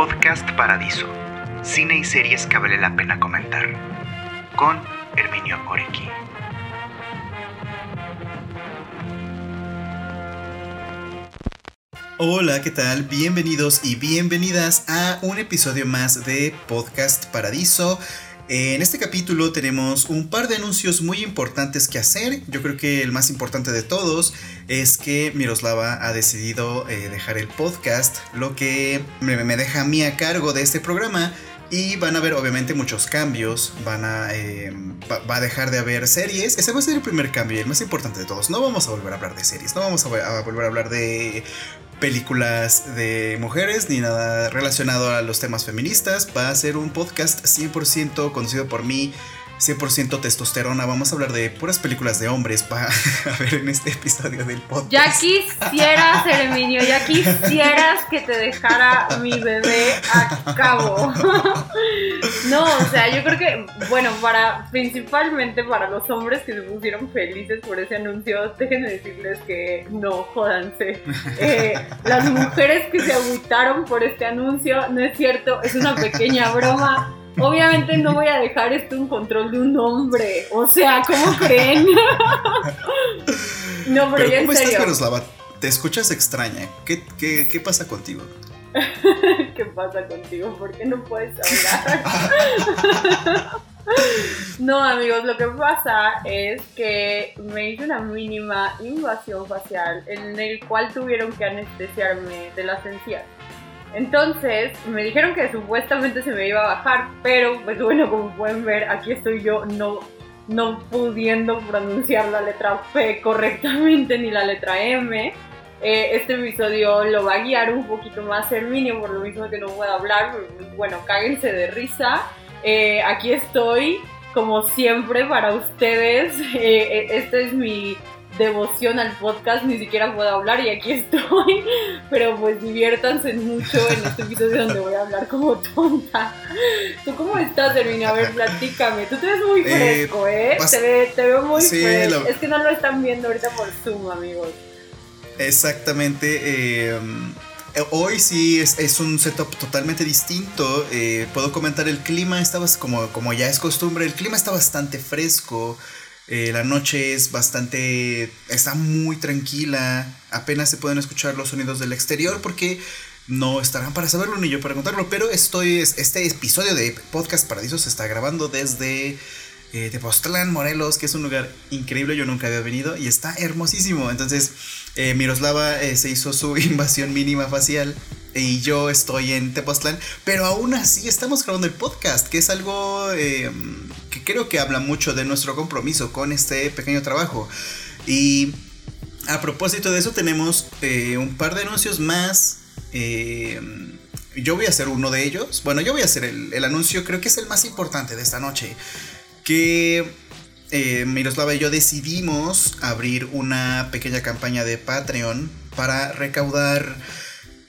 Podcast Paradiso. Cine y series que vale la pena comentar. Con Herminio Orequi. Hola, ¿qué tal? Bienvenidos y bienvenidas a un episodio más de Podcast Paradiso. En este capítulo tenemos un par de anuncios muy importantes que hacer. Yo creo que el más importante de todos es que Miroslava ha decidido eh, dejar el podcast, lo que me, deja a mí a cargo de este programa. Y van a haber obviamente muchos cambios, van a, eh, va, a dejar de haber series. Ese va a ser el primer cambio y el más importante de todos. No vamos a volver a hablar de series, no vamos a volver a hablar de películas de mujeres ni nada relacionado a los temas feministas. Va a ser un podcast 100% conducido por mí 100% testosterona. Vamos a hablar de puras películas de hombres para ver en este episodio del podcast. Ya quisieras, Herminio, ya quisieras que te dejara mi bebé a cabo. no, o sea, yo creo que, bueno, para principalmente para los hombres que se pusieron felices por ese anuncio, déjenme decirles que no, jódanse. Eh, las mujeres que se agüitaron por este anuncio, no es cierto, es una pequeña broma Obviamente no voy a dejar esto en control de un hombre. O sea, ¿cómo creen? no, pero, ya en ¿cómo serio. estás, Miroslava? Te escuchas extraña. ¿Qué, qué, qué pasa contigo? ¿Qué pasa contigo? ¿Por qué no puedes hablar? no, amigos, lo que pasa es que me hice una mínima invasión facial en el cual tuvieron que anestesiarme de las encías. Entonces me dijeron que supuestamente se me iba a bajar, pero pues bueno, como pueden ver, aquí estoy yo no, no pudiendo pronunciar la letra P correctamente ni la letra M. Eh, este episodio lo va a guiar un poquito más Herminio, por lo mismo que no puedo hablar. Bueno, cáguense de risa. Eh, aquí estoy, como siempre, para ustedes. Eh, este es mi devoción al podcast, ni siquiera puedo hablar y aquí estoy. Pero pues diviértanse mucho en este episodio donde voy a hablar como tonta. ¿Tú cómo estás, Hermina? A ver, platícame. Tú te ves muy eh, fresco, ¿eh? Te, veo muy fresco. Es que no lo están viendo ahorita por Zoom, amigos. Exactamente. Eh, hoy sí es, un setup totalmente distinto. Eh, puedo comentar el clima, estaba como, como ya es costumbre, el clima está bastante fresco. Eh, la noche es bastante. está muy tranquila. Apenas se pueden escuchar los sonidos del exterior porque no estarán para saberlo ni yo para contarlo. Pero estoy. Este episodio de Podcast Paradiso se está grabando desde. Eh, Tepoztlán, Morelos, que es un lugar increíble, yo nunca había venido y está hermosísimo. Entonces, eh, Miroslava eh, se hizo su invasión mínima facial y yo estoy en Tepoztlán, pero aún así estamos grabando el podcast, que es algo em, que creo que habla mucho de nuestro compromiso con este pequeño trabajo. Y a propósito de eso tenemos eh, un par de anuncios más. Em, yo voy a hacer uno de ellos. Bueno, yo voy a hacer el, el anuncio, creo que es el más importante de esta noche. Que eh, Miroslava y yo decidimos abrir una pequeña campaña de Patreon para recaudar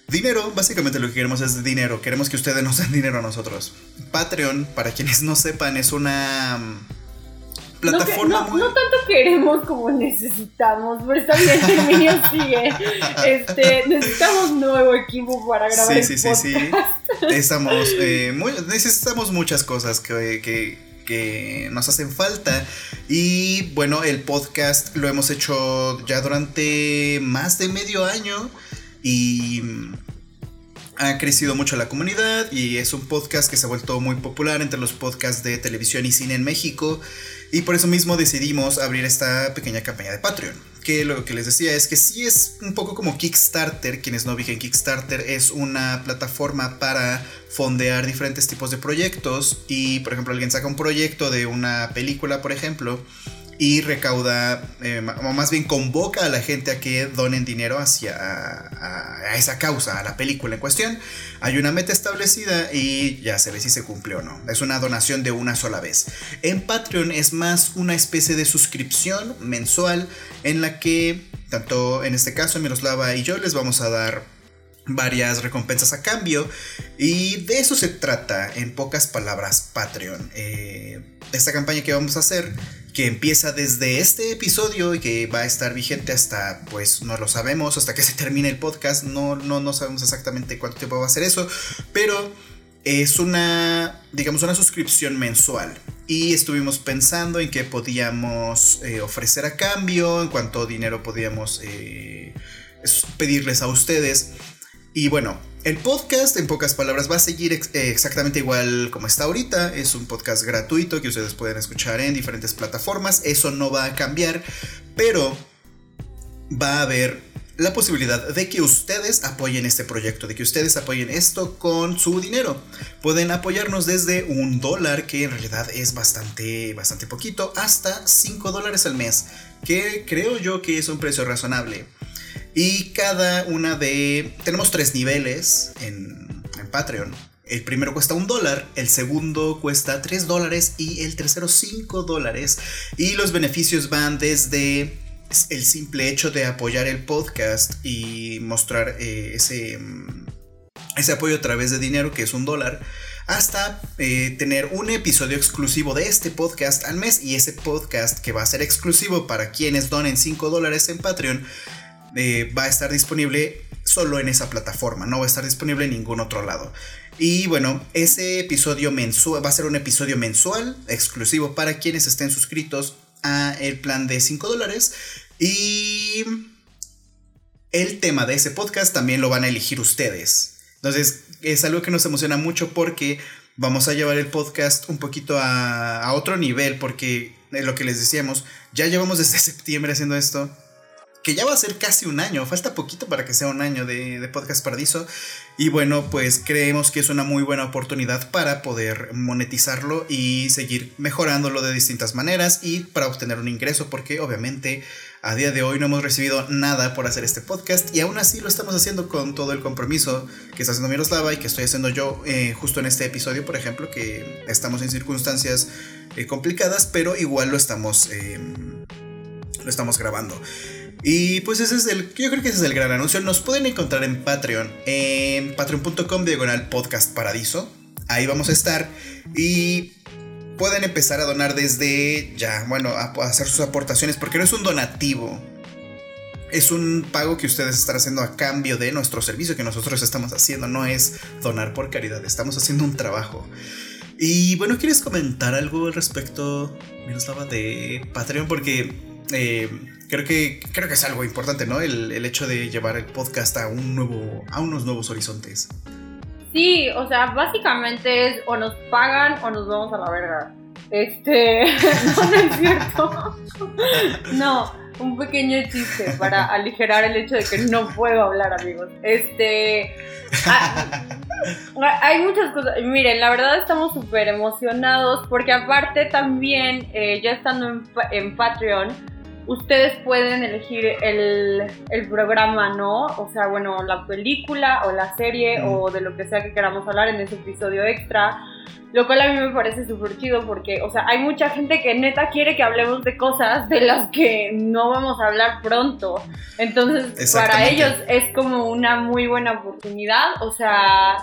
dinero. Básicamente lo que queremos es dinero. Queremos que ustedes nos den dinero a nosotros. Patreon, para quienes no sepan, es una mm, plataforma no, no, tanto queremos como necesitamos, pero está bien, Herminio sigue. Este, necesitamos nuevo equipo para grabar sí, sí, Sí, sí, Estamos, eh, necesitamos muchas cosas que que nos hacen falta. Y bueno, el podcast lo hemos hecho ya durante más de medio año y ha crecido mucho la comunidad y es un podcast que se ha vuelto muy popular entre los podcasts de televisión y cine en México. Y por eso mismo decidimos abrir esta pequeña campaña de Patreon. Que lo que les decía es que sí es un poco como Kickstarter. Quienes no vigen Kickstarter es una plataforma para fondear diferentes tipos de proyectos. Y por ejemplo, alguien saca un proyecto de una película, por ejemplo y recauda, eh, o más bien convoca a la gente a que donen dinero hacia a, esa causa, a la película en cuestión. Hay una meta establecida y ya se ve si se cumple o no. Es una donación de una sola vez. En Patreon es más una especie de suscripción mensual en la que, tanto en este caso Miroslava y yo les vamos a dar varias recompensas a cambio y de eso se trata en pocas palabras Patreon. Eh, esta campaña que vamos a hacer que empieza desde este episodio y que va a estar vigente hasta, pues no lo sabemos, hasta que se termine el podcast, no, no, no sabemos exactamente cuánto tiempo va a ser eso, pero es una, digamos, una suscripción mensual. Y estuvimos pensando en qué podíamos eh, ofrecer a cambio, en cuánto dinero podíamos eh, pedirles a ustedes. Y bueno, el podcast, en pocas palabras, va a seguir eh, exactamente igual como está ahorita. Es un podcast gratuito que ustedes pueden escuchar en diferentes plataformas. Eso no va a cambiar, pero va a haber la posibilidad de que ustedes apoyen este proyecto, de que ustedes apoyen esto con su dinero. Pueden apoyarnos desde un dólar, que en realidad es bastante, bastante poquito, hasta 5 dólares al mes, que creo yo que es un precio razonable. Y cada una de... Tenemos tres niveles en, Patreon. El primero cuesta un dólar, el segundo cuesta 3 dólares y el tercero 5 dólares. Y los beneficios van desde el simple hecho de apoyar el podcast y mostrar eh, ese, ese apoyo a través de dinero, que es un dólar, hasta eh, tener un episodio exclusivo de este podcast al mes y ese podcast que va a ser exclusivo para quienes donen 5 dólares en Patreon eh, va a estar disponible solo en esa plataforma, no va a estar disponible en ningún otro lado. Y bueno, ese episodio mensual va a ser un episodio mensual exclusivo para quienes estén suscritos a el plan de 5 dólares. Y el tema de ese podcast también lo van a elegir ustedes. Entonces es algo que nos emociona mucho porque vamos a llevar el podcast un poquito a, a otro nivel porque es lo que les decíamos, ya llevamos desde septiembre haciendo esto que ya va a ser casi un año, falta poquito para que sea un año de, Podcast Paradiso. Y bueno, pues creemos que es una muy buena oportunidad para poder monetizarlo y seguir mejorándolo de distintas maneras y para obtener un ingreso, porque obviamente a día de hoy no hemos recibido nada por hacer este podcast y aún así lo estamos haciendo con todo el compromiso que está haciendo Miroslava y que estoy haciendo yo eh, justo en este episodio, por ejemplo, que estamos en circunstancias eh, complicadas, pero igual lo estamos, eh, lo estamos grabando. Y pues ese es el, yo creo que ese es el gran anuncio. Nos pueden encontrar en Patreon, en patreon.com diagonal podcast paradiso. Ahí vamos a estar y pueden empezar a donar desde ya, bueno, a, hacer sus aportaciones porque no es un donativo. Es un pago que ustedes están haciendo a cambio de nuestro servicio que nosotros estamos haciendo. No es donar por caridad, estamos haciendo un trabajo. Y bueno, ¿quieres comentar algo al respecto, Miroslava, de Patreon? Porque eh, creo que, creo que es algo importante, ¿no? El, hecho de llevar el podcast a un nuevo, a unos nuevos horizontes. Sí, o sea, básicamente es o nos pagan o nos vamos a la verga. Este, no, es cierto. No, un pequeño chiste para aligerar el hecho de que no puedo hablar, amigos. Este, ah, hay muchas cosas. Miren, la verdad estamos súper emocionados porque aparte también, eh, ya estando en, en Patreon, ustedes pueden elegir el, programa, ¿no? O sea, bueno, la película o la serie o de lo que sea que queramos hablar en ese episodio extra. Lo cual a mí me parece súper chido porque, o sea, hay mucha gente que neta quiere que hablemos de cosas de las que no vamos a hablar pronto. Entonces, para ellos es como una muy buena oportunidad. O sea,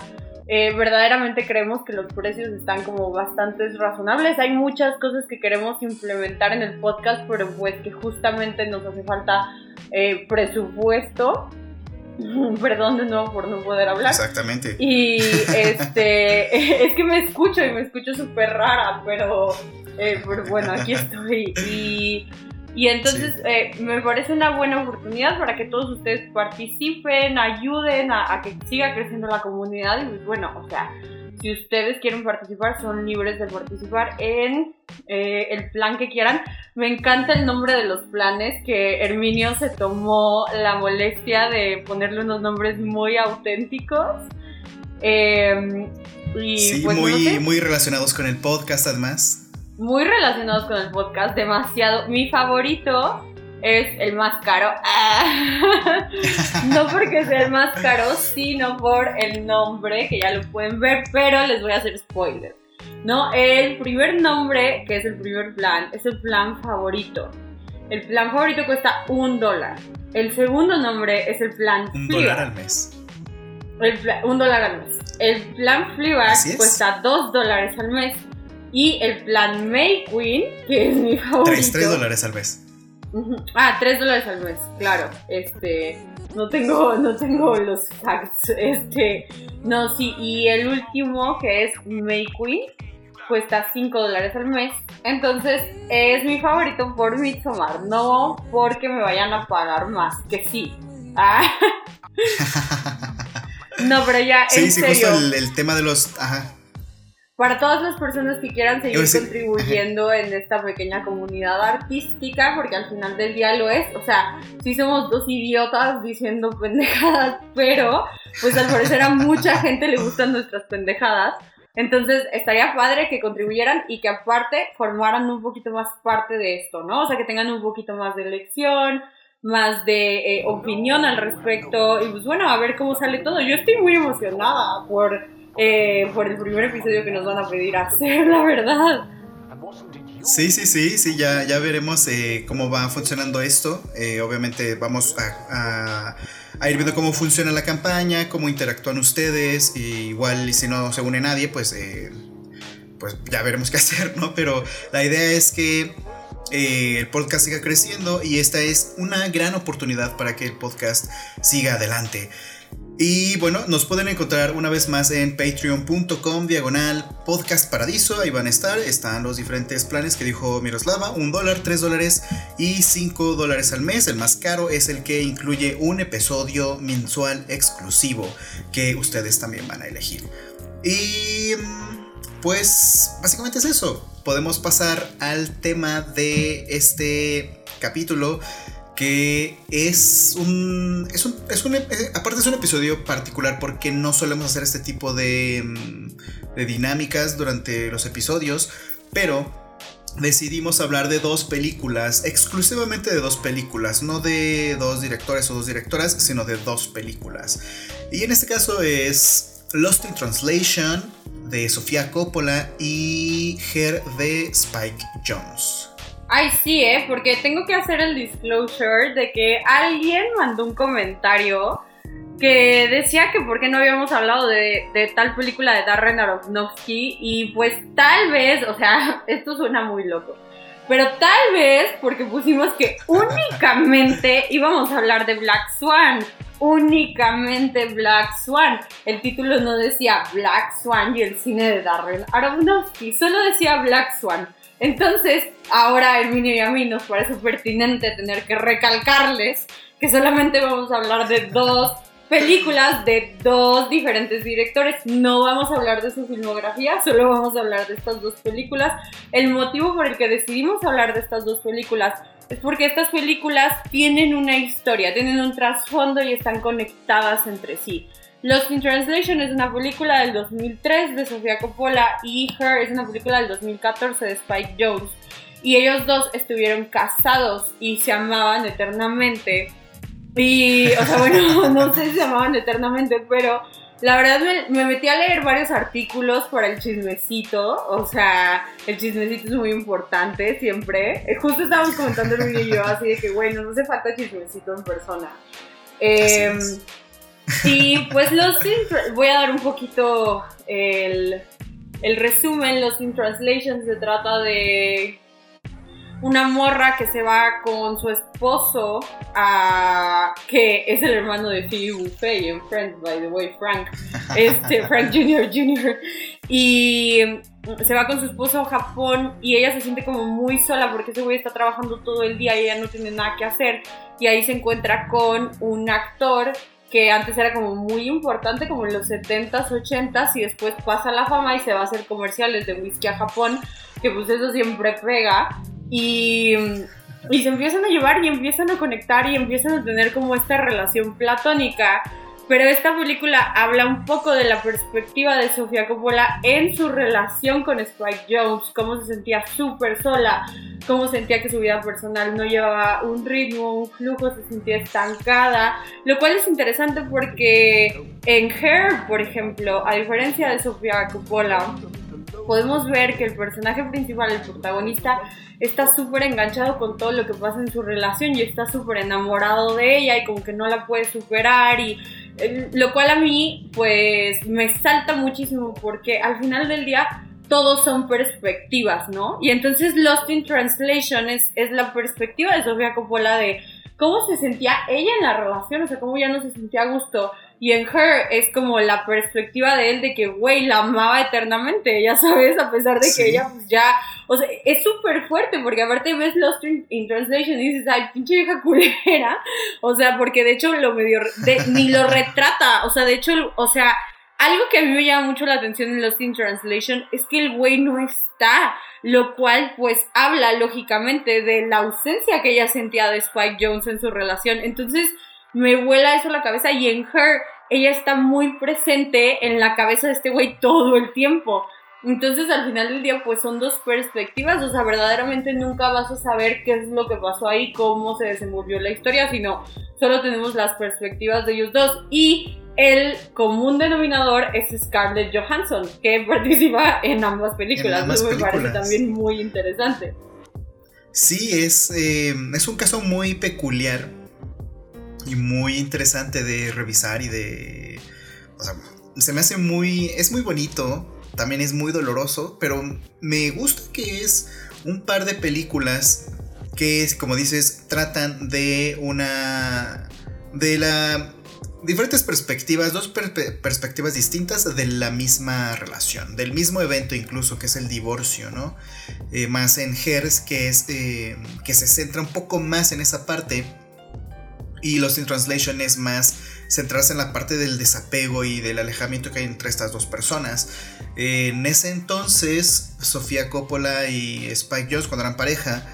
eh, verdaderamente creemos que los precios están como bastante razonables. Hay muchas cosas que queremos implementar en el podcast, pero pues que justamente nos hace falta eh, presupuesto. Perdón de nuevo por no poder hablar. Exactamente. Y este, es que me escucho y me escucho súper rara, pero, eh, pero bueno, aquí estoy. Y y entonces eh, me parece una buena oportunidad para que todos ustedes participen, ayuden a, que siga creciendo la comunidad. Y pues, bueno, o sea, si ustedes quieren participar, son libres de participar en eh, el plan que quieran. Me encanta el nombre de los planes, que Herminio se tomó la molestia de ponerle unos nombres muy auténticos. Em, y sí, pues, muy, muy relacionados con el podcast además muy relacionados con el podcast, demasiado. Mi favorito es el más caro. no porque sea el más caro, sino por el nombre, que ya lo pueden ver, pero les voy a hacer spoiler. No, el primer nombre, que es el primer plan, es el plan favorito. El plan favorito cuesta un dólar. El segundo nombre es el plan Un dólar al mes. un dólar al mes. El plan Fleabag cuesta dos dólares al mes. Y el plan May Queen, que es mi favorito. 3, 3 dólares al mes. Ah, 3 dólares al mes, claro. Este, no tengo, no tengo los facts. Este, no, sí. Y el último, que es May Queen, cuesta 5 dólares al mes. Entonces, es mi favorito por Midsommar. No porque me vayan a pagar más, que sí. Ah. no, pero ya, Sí, en sí, serio. justo el, el tema de los. Ajá. Para todas las personas que quieran seguir decir- contribuyendo en esta pequeña comunidad artística, porque al final del día lo es, o sea, sí somos dos idiotas diciendo pendejadas, pero pues al parecer a mucha gente le gustan nuestras pendejadas. Entonces estaría padre que contribuyeran y que aparte formaran un poquito más parte de esto, ¿no? O sea, que tengan un poquito más de lección, más de eh, opinión al respecto y pues bueno, a ver cómo sale todo. Yo estoy muy emocionada por eh, por el primer episodio que nos van a pedir hacer, la verdad. Sí, sí, sí, sí, ya, ya veremos eh, cómo va funcionando esto. Eh, obviamente vamos a, ir viendo cómo funciona la campaña, cómo interactúan ustedes. y igual si no se une nadie, pues, pues ya veremos qué hacer, ¿no? Pero la idea es que el podcast siga creciendo y esta es una gran oportunidad para que el podcast siga adelante. Y bueno, nos pueden encontrar una vez más en patreon.com diagonal podcast paradiso. Ahí van a estar. Están los diferentes planes que dijo Miroslava. Un dólar, tres dólares y cinco dólares al mes. El más caro es el que incluye un episodio mensual exclusivo que ustedes también van a elegir. Y mm, pues básicamente es eso. Podemos pasar al tema de este capítulo que es un, es un, es un- eh, aparte es un episodio particular porque no solemos hacer este tipo de, mm, de dinámicas durante los episodios, pero decidimos hablar de dos películas, exclusivamente de dos películas, no de dos directores o dos directoras, sino de dos películas. Y en este caso es Lost in Translation de Sofía Coppola y Her de Spike Jones. Ay, sí, ¿eh? Porque tengo que hacer el disclosure de que alguien mandó un comentario que decía que por qué no habíamos hablado de, de tal película de Darren Aronofsky y pues tal vez, o sea, esto suena muy loco, pero tal vez porque pusimos que únicamente íbamos a hablar de Black Swan, únicamente Black Swan. El título no decía Black Swan y el cine de Darren Aronofsky, solo decía Black Swan. Entonces, ahora a Herminio y a mí nos parece pertinente tener que recalcarles que solamente vamos a hablar de dos películas de dos diferentes directores. No vamos a hablar de su filmografía, solo vamos a hablar de estas dos películas. El motivo por el que decidimos hablar de estas dos películas es porque estas películas tienen una historia, tienen un trasfondo y están conectadas entre sí. Lost in Translation es una película del 2003 de Sofía Coppola y Her es una película del 2014 de Spike Jones. Y ellos dos estuvieron casados y se amaban eternamente. Y, o sea, bueno, no sé si se amaban eternamente, pero la verdad me, me metí a leer varios artículos para el chismecito. O sea, el chismecito es muy importante siempre. Eh, Justo estábamos comentando el video y yo así de que, bueno, no hace falta chismecito en persona. Eh, Y pues los in voy a dar un poquito el, el resumen. Los in Translation se trata de una morra que se va con su esposo a que es el hermano de Phoebe Buffet en Friends, by the way, Frank, este Frank Jr. Jr. y se va con su esposo a Japón y ella se siente como muy sola porque ese güey está trabajando todo el día y ella no tiene nada que hacer y ahí se encuentra con un actor que antes era como muy importante, como en los 70s, 80s, y después pasa la fama y se va a hacer comerciales de whisky a Japón, que pues eso siempre pega. Y, y se empiezan a llevar y empiezan a conectar y empiezan a tener como esta relación platónica. Pero esta película habla un poco de la perspectiva de Sofía Coppola en su relación con Spike Jones, cómo se sentía súper sola, cómo sentía que su vida personal no llevaba un ritmo, un flujo, se sentía estancada, lo cual es interesante porque en Her, por ejemplo, a diferencia de Sofía Coppola, podemos ver que el personaje principal, el protagonista, está súper enganchado con todo lo que pasa en su relación y está súper enamorado de ella y como que no la puede superar y lo cual a mí, pues, me salta muchísimo porque al final del día todos son perspectivas, ¿no? Y entonces Lost in Translation es, es la perspectiva de Sofía Coppola de cómo se sentía ella en la relación, o sea, cómo ya no se sentía a gusto. Y en Her es como la perspectiva de él de que, güey, la amaba eternamente, ya sabes, a pesar de que ella pues ya, o sea, es súper fuerte porque aparte ves Lost in, Translation y dices, ay, pinche vieja culera, o sea, porque de hecho lo medio, ni lo retrata, o sea, de hecho, o sea, algo que a mí me llama mucho la atención en Lost in Translation es que el güey no está, lo cual pues habla lógicamente de la ausencia que ella sentía de Spike Jones en su relación. Entonces me vuela eso a la cabeza y en Her ella está muy presente en la cabeza de este güey todo el tiempo. Entonces al final del día pues son dos perspectivas, o sea, verdaderamente nunca vas a saber qué es lo que pasó ahí, cómo se desenvolvió la historia, sino solo tenemos las perspectivas de ellos dos. Y el común denominador es Scarlett Johansson, que participa en ambas películas. Eso me parece también muy interesante. Sí, es, eh, es un caso muy peculiar y muy interesante de revisar y de... O sea, se me hace muy... Es muy bonito, también es muy doloroso, pero me gusta que es un par de películas que, como dices, tratan de una... de la diferentes perspectivas, dos perspectivas distintas de la misma relación, del mismo evento incluso, que es el divorcio, ¿no? Eh, más en Hers, que es eh, que se centra un poco más en esa parte. Y Lost in Translation es más centrarse en la parte del desapego y del alejamiento que hay entre estas dos personas. en ese entonces, Sofía Coppola y Spike Jones, cuando eran pareja,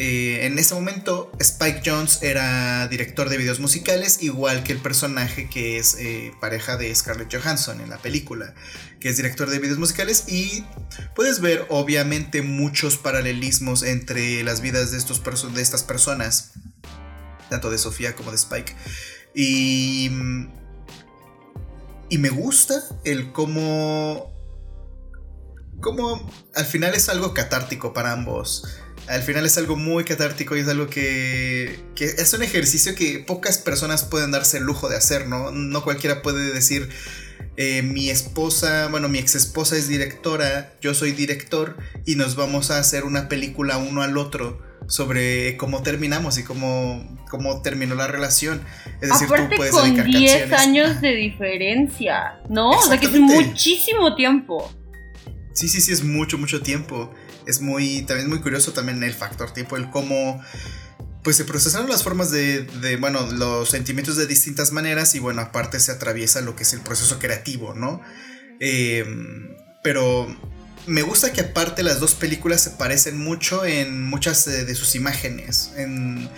eh, en ese momento, Spike Jones era director de videos musicales, igual que el personaje que es eh, pareja de Scarlett Johansson en la película, que es director de videos musicales. Y puedes ver, obviamente, muchos paralelismos entre las vidas de, estos de estas personas, tanto de Sofía como de Spike. Y, y me gusta el cómo, cómo al final es algo catártico para ambos al final es algo muy catártico y es algo que, que, es un ejercicio que pocas personas pueden darse el lujo de hacer, ¿no? No cualquiera puede decir, eh, mi esposa, bueno, mi ex esposa es directora, yo soy director y nos vamos a hacer una película uno al otro sobre cómo terminamos y cómo, cómo terminó la relación. Es decir, tú puedes con 10 años de diferencia, ¿no? O sea que es muchísimo tiempo. Sí, sí, sí, es mucho, mucho tiempo es muy, también muy curioso también el factor tiempo, el cómo pues se procesaron las formas de, de, bueno, los sentimientos de distintas maneras y bueno, aparte se atraviesa lo que es el proceso creativo, ¿no? Em, pero me gusta que aparte las dos películas se parecen mucho en muchas de sus imágenes. En,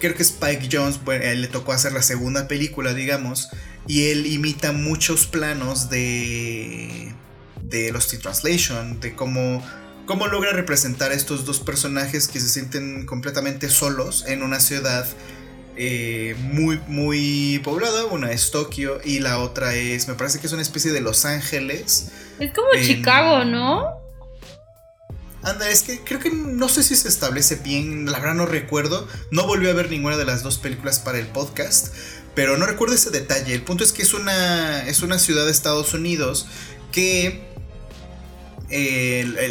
creo que Spike Jones, le tocó hacer la segunda película, digamos, y él imita muchos planos de, de Lost Translation, de cómo cómo logra representar estos dos personajes que se sienten completamente solos en una ciudad eh, muy, muy poblada. Una es Tokio y la otra es, me parece que es una especie de Los Ángeles. Es como Chicago, ¿no? Anda, es que creo que no sé si se establece bien, la verdad no recuerdo. No volví a ver ninguna de las dos películas para el podcast, pero no recuerdo ese detalle. El punto es que es una, es una ciudad de Estados Unidos que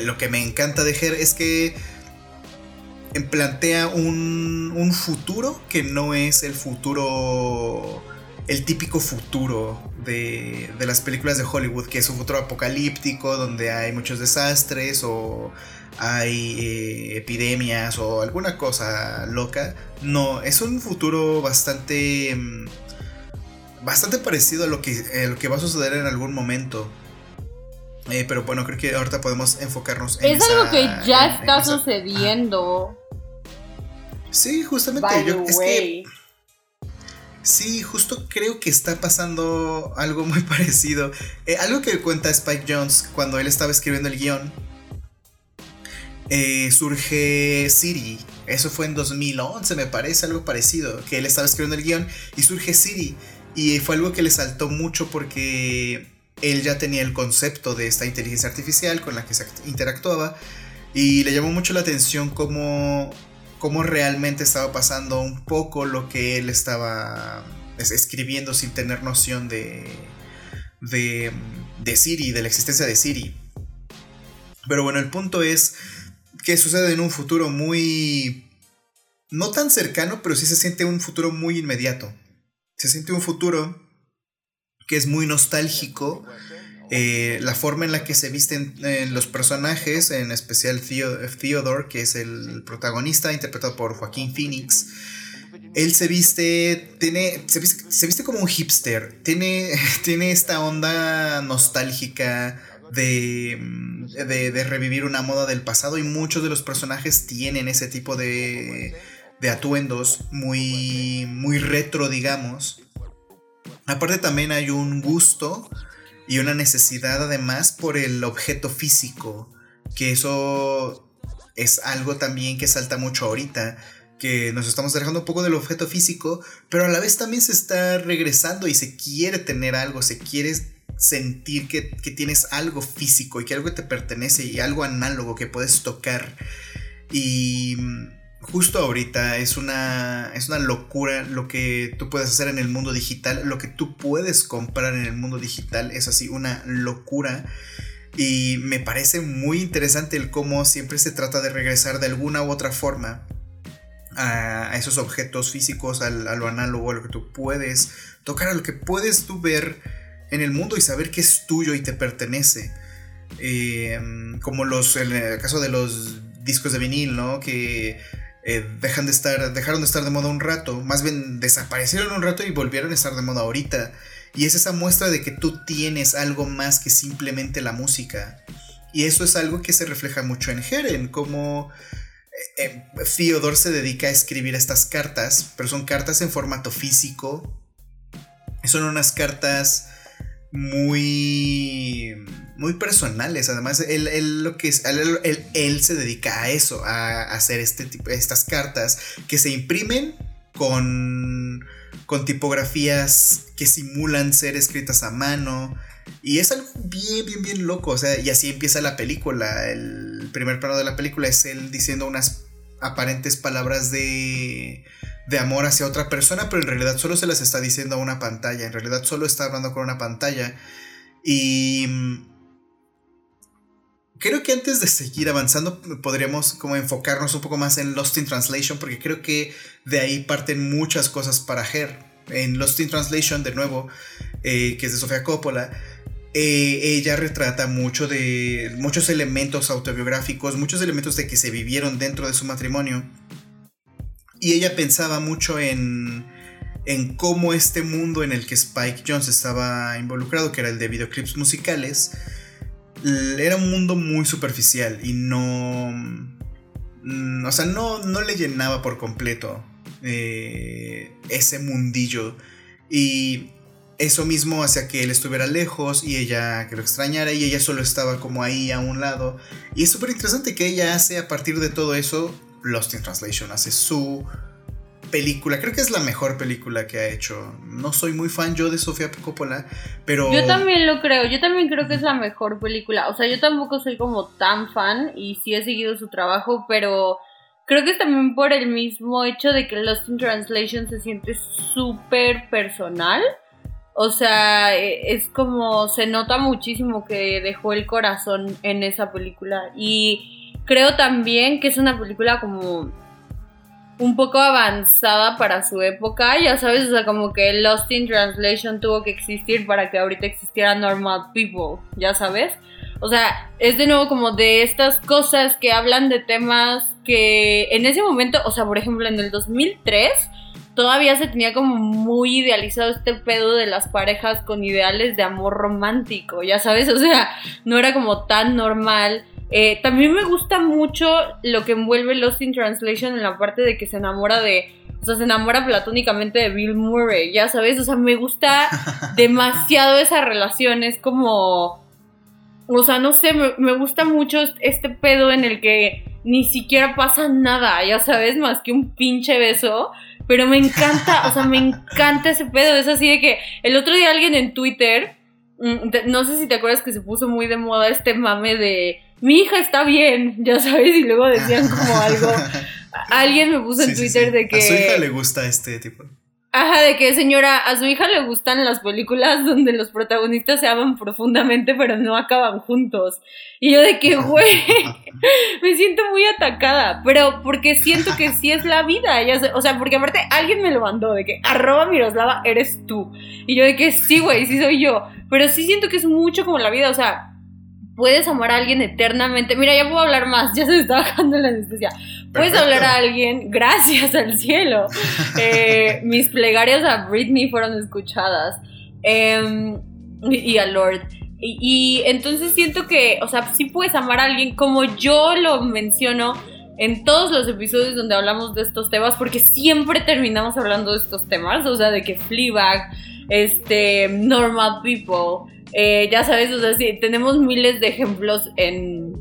lo que me encanta de Her es que plantea un, futuro que no es el futuro, el típico futuro de, las películas de Hollywood, que es un futuro apocalíptico donde hay muchos desastres o hay eh, epidemias o alguna cosa loca. No, es un futuro bastante... Mm, bastante parecido a lo que, a lo que va a suceder en algún momento. Eh, pero bueno, creo que ahorita podemos enfocarnos en Es algo que ya está sucediendo. Sí, justamente. yo, es que. Sí, justo creo que está pasando algo muy parecido. Eh, algo que cuenta Spike Jones cuando él estaba escribiendo el guion. Eh, surge Siri. Eso fue en 2011, me parece, algo parecido. Que él estaba escribiendo el guion y surge Siri. Y fue algo que le saltó mucho porque él ya tenía el concepto de esta inteligencia artificial con la que se interactuaba y le llamó mucho la atención cómo, cómo realmente estaba pasando un poco lo que él estaba escribiendo sin tener noción de, de, de Siri, de la existencia de Siri. Pero bueno, el punto es que sucede en un futuro muy... No tan cercano, pero sí se siente un futuro muy inmediato. Se siente un futuro que es muy nostálgico. Eh, la forma en la que se visten eh, los personajes, en especial Theodore, que es el protagonista, interpretado por Joaquín Phoenix. Él se viste, tiene, se viste, como un hipster, tiene, tiene esta onda nostálgica, Mm, de, de, revivir una moda del pasado y muchos de los personajes tienen ese tipo de, de atuendos muy, muy retro, digamos. Aparte también hay un gusto y una necesidad además por el objeto físico, que eso es algo también que salta mucho ahorita, que nos estamos dejando un poco del objeto físico, pero a la vez también se está regresando y se quiere tener algo, se quiere sentir que, tienes algo físico y que algo te pertenece y algo análogo que puedes tocar. Y justo ahorita es una, es una locura lo que tú puedes hacer en el mundo digital, lo que tú puedes comprar en el mundo digital es así una locura. Y me parece muy interesante el cómo siempre se trata de regresar de alguna u otra forma a, esos objetos físicos, a lo análogo, a lo que tú puedes tocar, a lo que puedes tú ver en el mundo y saber que es tuyo y te pertenece. Eh, como los, en el caso de los discos de vinil, ¿no? Que eh, dejan de estar, dejaron de estar de moda un rato, más bien desaparecieron un rato y volvieron a estar de moda ahorita. Y es esa muestra de que tú tienes algo más que simplemente la música. Y eso es algo que se refleja mucho en Jeren, como eh, Theodore se dedica a escribir estas cartas, pero son cartas en formato físico. Son unas cartas muy muy personales. Además él, lo que es él, se dedica a eso a, hacer este tipo estas cartas que se imprimen con con tipografías que simulan ser escritas a mano. Y es algo bien bien bien loco. O sea y así empieza la película. El primer plano de la película es él diciendo unas aparentes palabras de de amor hacia otra persona, pero en realidad solo se las está diciendo a una pantalla, en realidad solo está hablando con una pantalla. Y mm, creo que antes de seguir avanzando podríamos como enfocarnos un poco más en Lost in Translation, porque creo que de ahí parten muchas cosas para Her. En Lost in Translation, de nuevo, eh, que es de Sofía Coppola, eh, ella retrata mucho de muchos elementos autobiográficos, muchos elementos de que se vivieron dentro de su matrimonio y ella pensaba mucho en, en cómo este mundo en el que Spike Jones estaba involucrado, que era el de videoclips musicales, era un mundo muy superficial y no... Mm, o sea, no, no le llenaba por completo eh, ese mundillo. Y eso mismo hacía que él estuviera lejos y ella que lo extrañara y ella solo estaba como ahí a un lado. Y es súper interesante que ella hace a partir de todo eso Lost in Translation hace su película. Creo que es la mejor película que ha hecho. No soy muy fan yo de Sofía Coppola, pero... Yo también lo creo, yo también creo que es la mejor película. O sea, yo tampoco soy como tan fan y sí he seguido su trabajo, pero creo que es también por el mismo hecho de que Lost in Translation se siente súper personal. O sea, e, es como se nota muchísimo que dejó el corazón en esa película y Creo también que es una película como un poco avanzada para su época, ya sabes, o sea, como que Lost in Translation tuvo que existir para que ahorita existiera Normal People, ya sabes. O sea, es de nuevo como de estas cosas que hablan de temas que en ese momento, o sea, por ejemplo, en el 2003 todavía se tenía como muy idealizado este pedo de las parejas con ideales de amor romántico, ya sabes, o sea, no era como tan normal eh, también me gusta mucho lo que envuelve Lost in Translation en la parte de que se enamora de. O sea, se enamora platónicamente de Bill Murray, ya sabes. O sea, me gusta demasiado esa relación. Es como. O sea, no sé, me, me gusta mucho este pedo en el que ni siquiera pasa nada, ya sabes, más que un pinche beso. Pero me encanta, o sea, me encanta ese pedo. Es así de que el otro día alguien en Twitter, mm, no sé si te acuerdas que se puso muy de moda este mame de mi hija está bien, ya sabes, y luego decían como algo. Alguien me puso en Twitter de que. A su hija le gusta este tipo. Ajá, de que señora, a su hija le gustan las películas donde los protagonistas se aman profundamente pero no acaban juntos. Y yo de que, güey, me siento muy atacada, pero porque siento que sí es la vida, ya o sea, porque aparte alguien me lo mandó, de que arroba Miroslava eres tú. Y yo de que sí, güey, sí soy yo, pero sí siento que es mucho como la vida, o sea, puedes amar a alguien eternamente. Mira, ya puedo hablar más, ya se está bajando la anestesia. Puedes hablar a alguien, gracias al cielo. Eh, mis plegarias a Britney fueron escuchadas. Em, y, a Lord. Y, y, entonces siento que, o sea, sí puedes amar a alguien como yo lo menciono en todos los episodios donde hablamos de estos temas, porque siempre terminamos hablando de estos temas, o sea, de que Fleabag, este, Normal People, eh, ya sabes, o sea, sí, tenemos miles de ejemplos en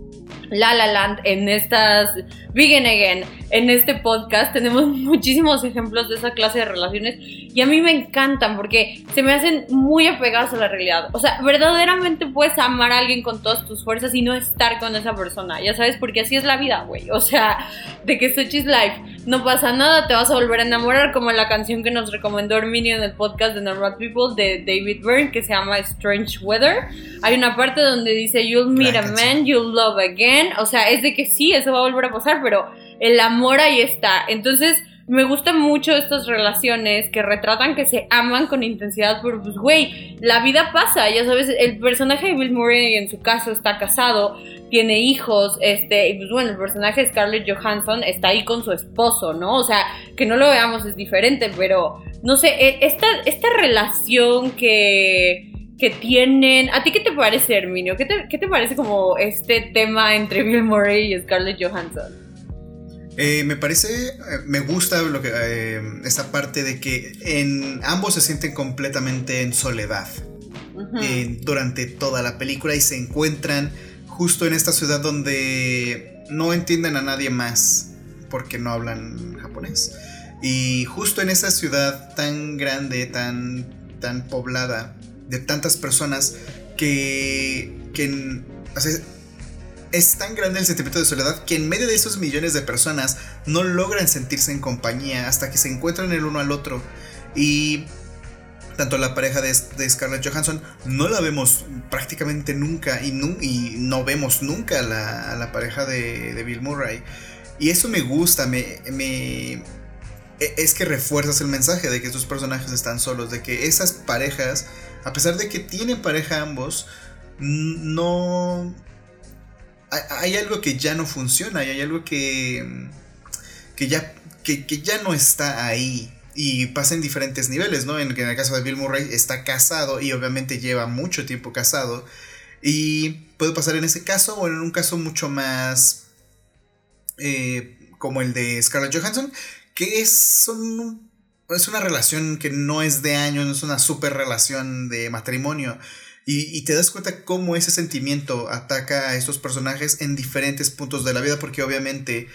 La La Land, en estas Begin Again, en este podcast, tenemos muchísimos ejemplos de esa clase de relaciones y a mí me encantan porque se me hacen muy apegados a la realidad. O sea, verdaderamente puedes amar a alguien con todas tus fuerzas y no estar con esa persona, ya sabes, porque así es la vida, güey. O sea, de que Switch is life, no pasa nada, te vas a volver a enamorar, como la canción que nos recomendó Herminio en el podcast de Normal People de David Byrne que se llama Strange Weather. Hay una parte donde dice, You'll meet a man, you'll love again. O sea, es de que sí, eso va a volver a pasar, pero el amor ahí está. Entonces, me gustan mucho estas relaciones que retratan que se aman con intensidad, pero pues, güey, la vida pasa, ya sabes, el personaje de Bill Murray en su caso está casado, tiene hijos, este, y pues bueno, el personaje de Scarlett Johansson está ahí con su esposo, ¿no? O sea, que no lo veamos es diferente, pero no sé, e, esta, esta relación que, que tienen, ¿a ti qué te parece, Herminio? ¿Qué te, ¿Qué te parece como este tema entre Bill Murray y Scarlett Johansson? Eh, me parece, eh, me gusta lo que, eh, esta parte de que en, ambos se sienten completamente en soledad durante toda la película y se encuentran justo en esta ciudad donde no entienden a nadie más porque no hablan japonés. Y justo en esa ciudad tan grande, tan, tan poblada, de tantas personas que, que es tan grande el sentimiento de soledad que en medio de esos millones de personas no logran sentirse en compañía hasta que se encuentran el uno al otro. Y tanto la pareja de, Scarlett Johansson no la vemos prácticamente nunca y no, y no vemos nunca a la, pareja de, Bill Murray. Y eso me gusta, me, me, e, es que refuerzas el mensaje de que estos personajes están solos, de que esas parejas, a pesar de que tienen pareja ambos, no hay, algo que ya no funciona, y hay algo que, que, ya, que, ya no está ahí. Y pasa en diferentes niveles, ¿no? En, el caso de Bill Murray está casado y obviamente lleva mucho tiempo casado. Y puede pasar en ese caso o en un caso mucho más eh, como el de Scarlett Johansson, que es, es una relación que no es de años, no es una super relación de matrimonio. Y, te das cuenta cómo ese sentimiento ataca a estos personajes en diferentes puntos de la vida, porque obviamente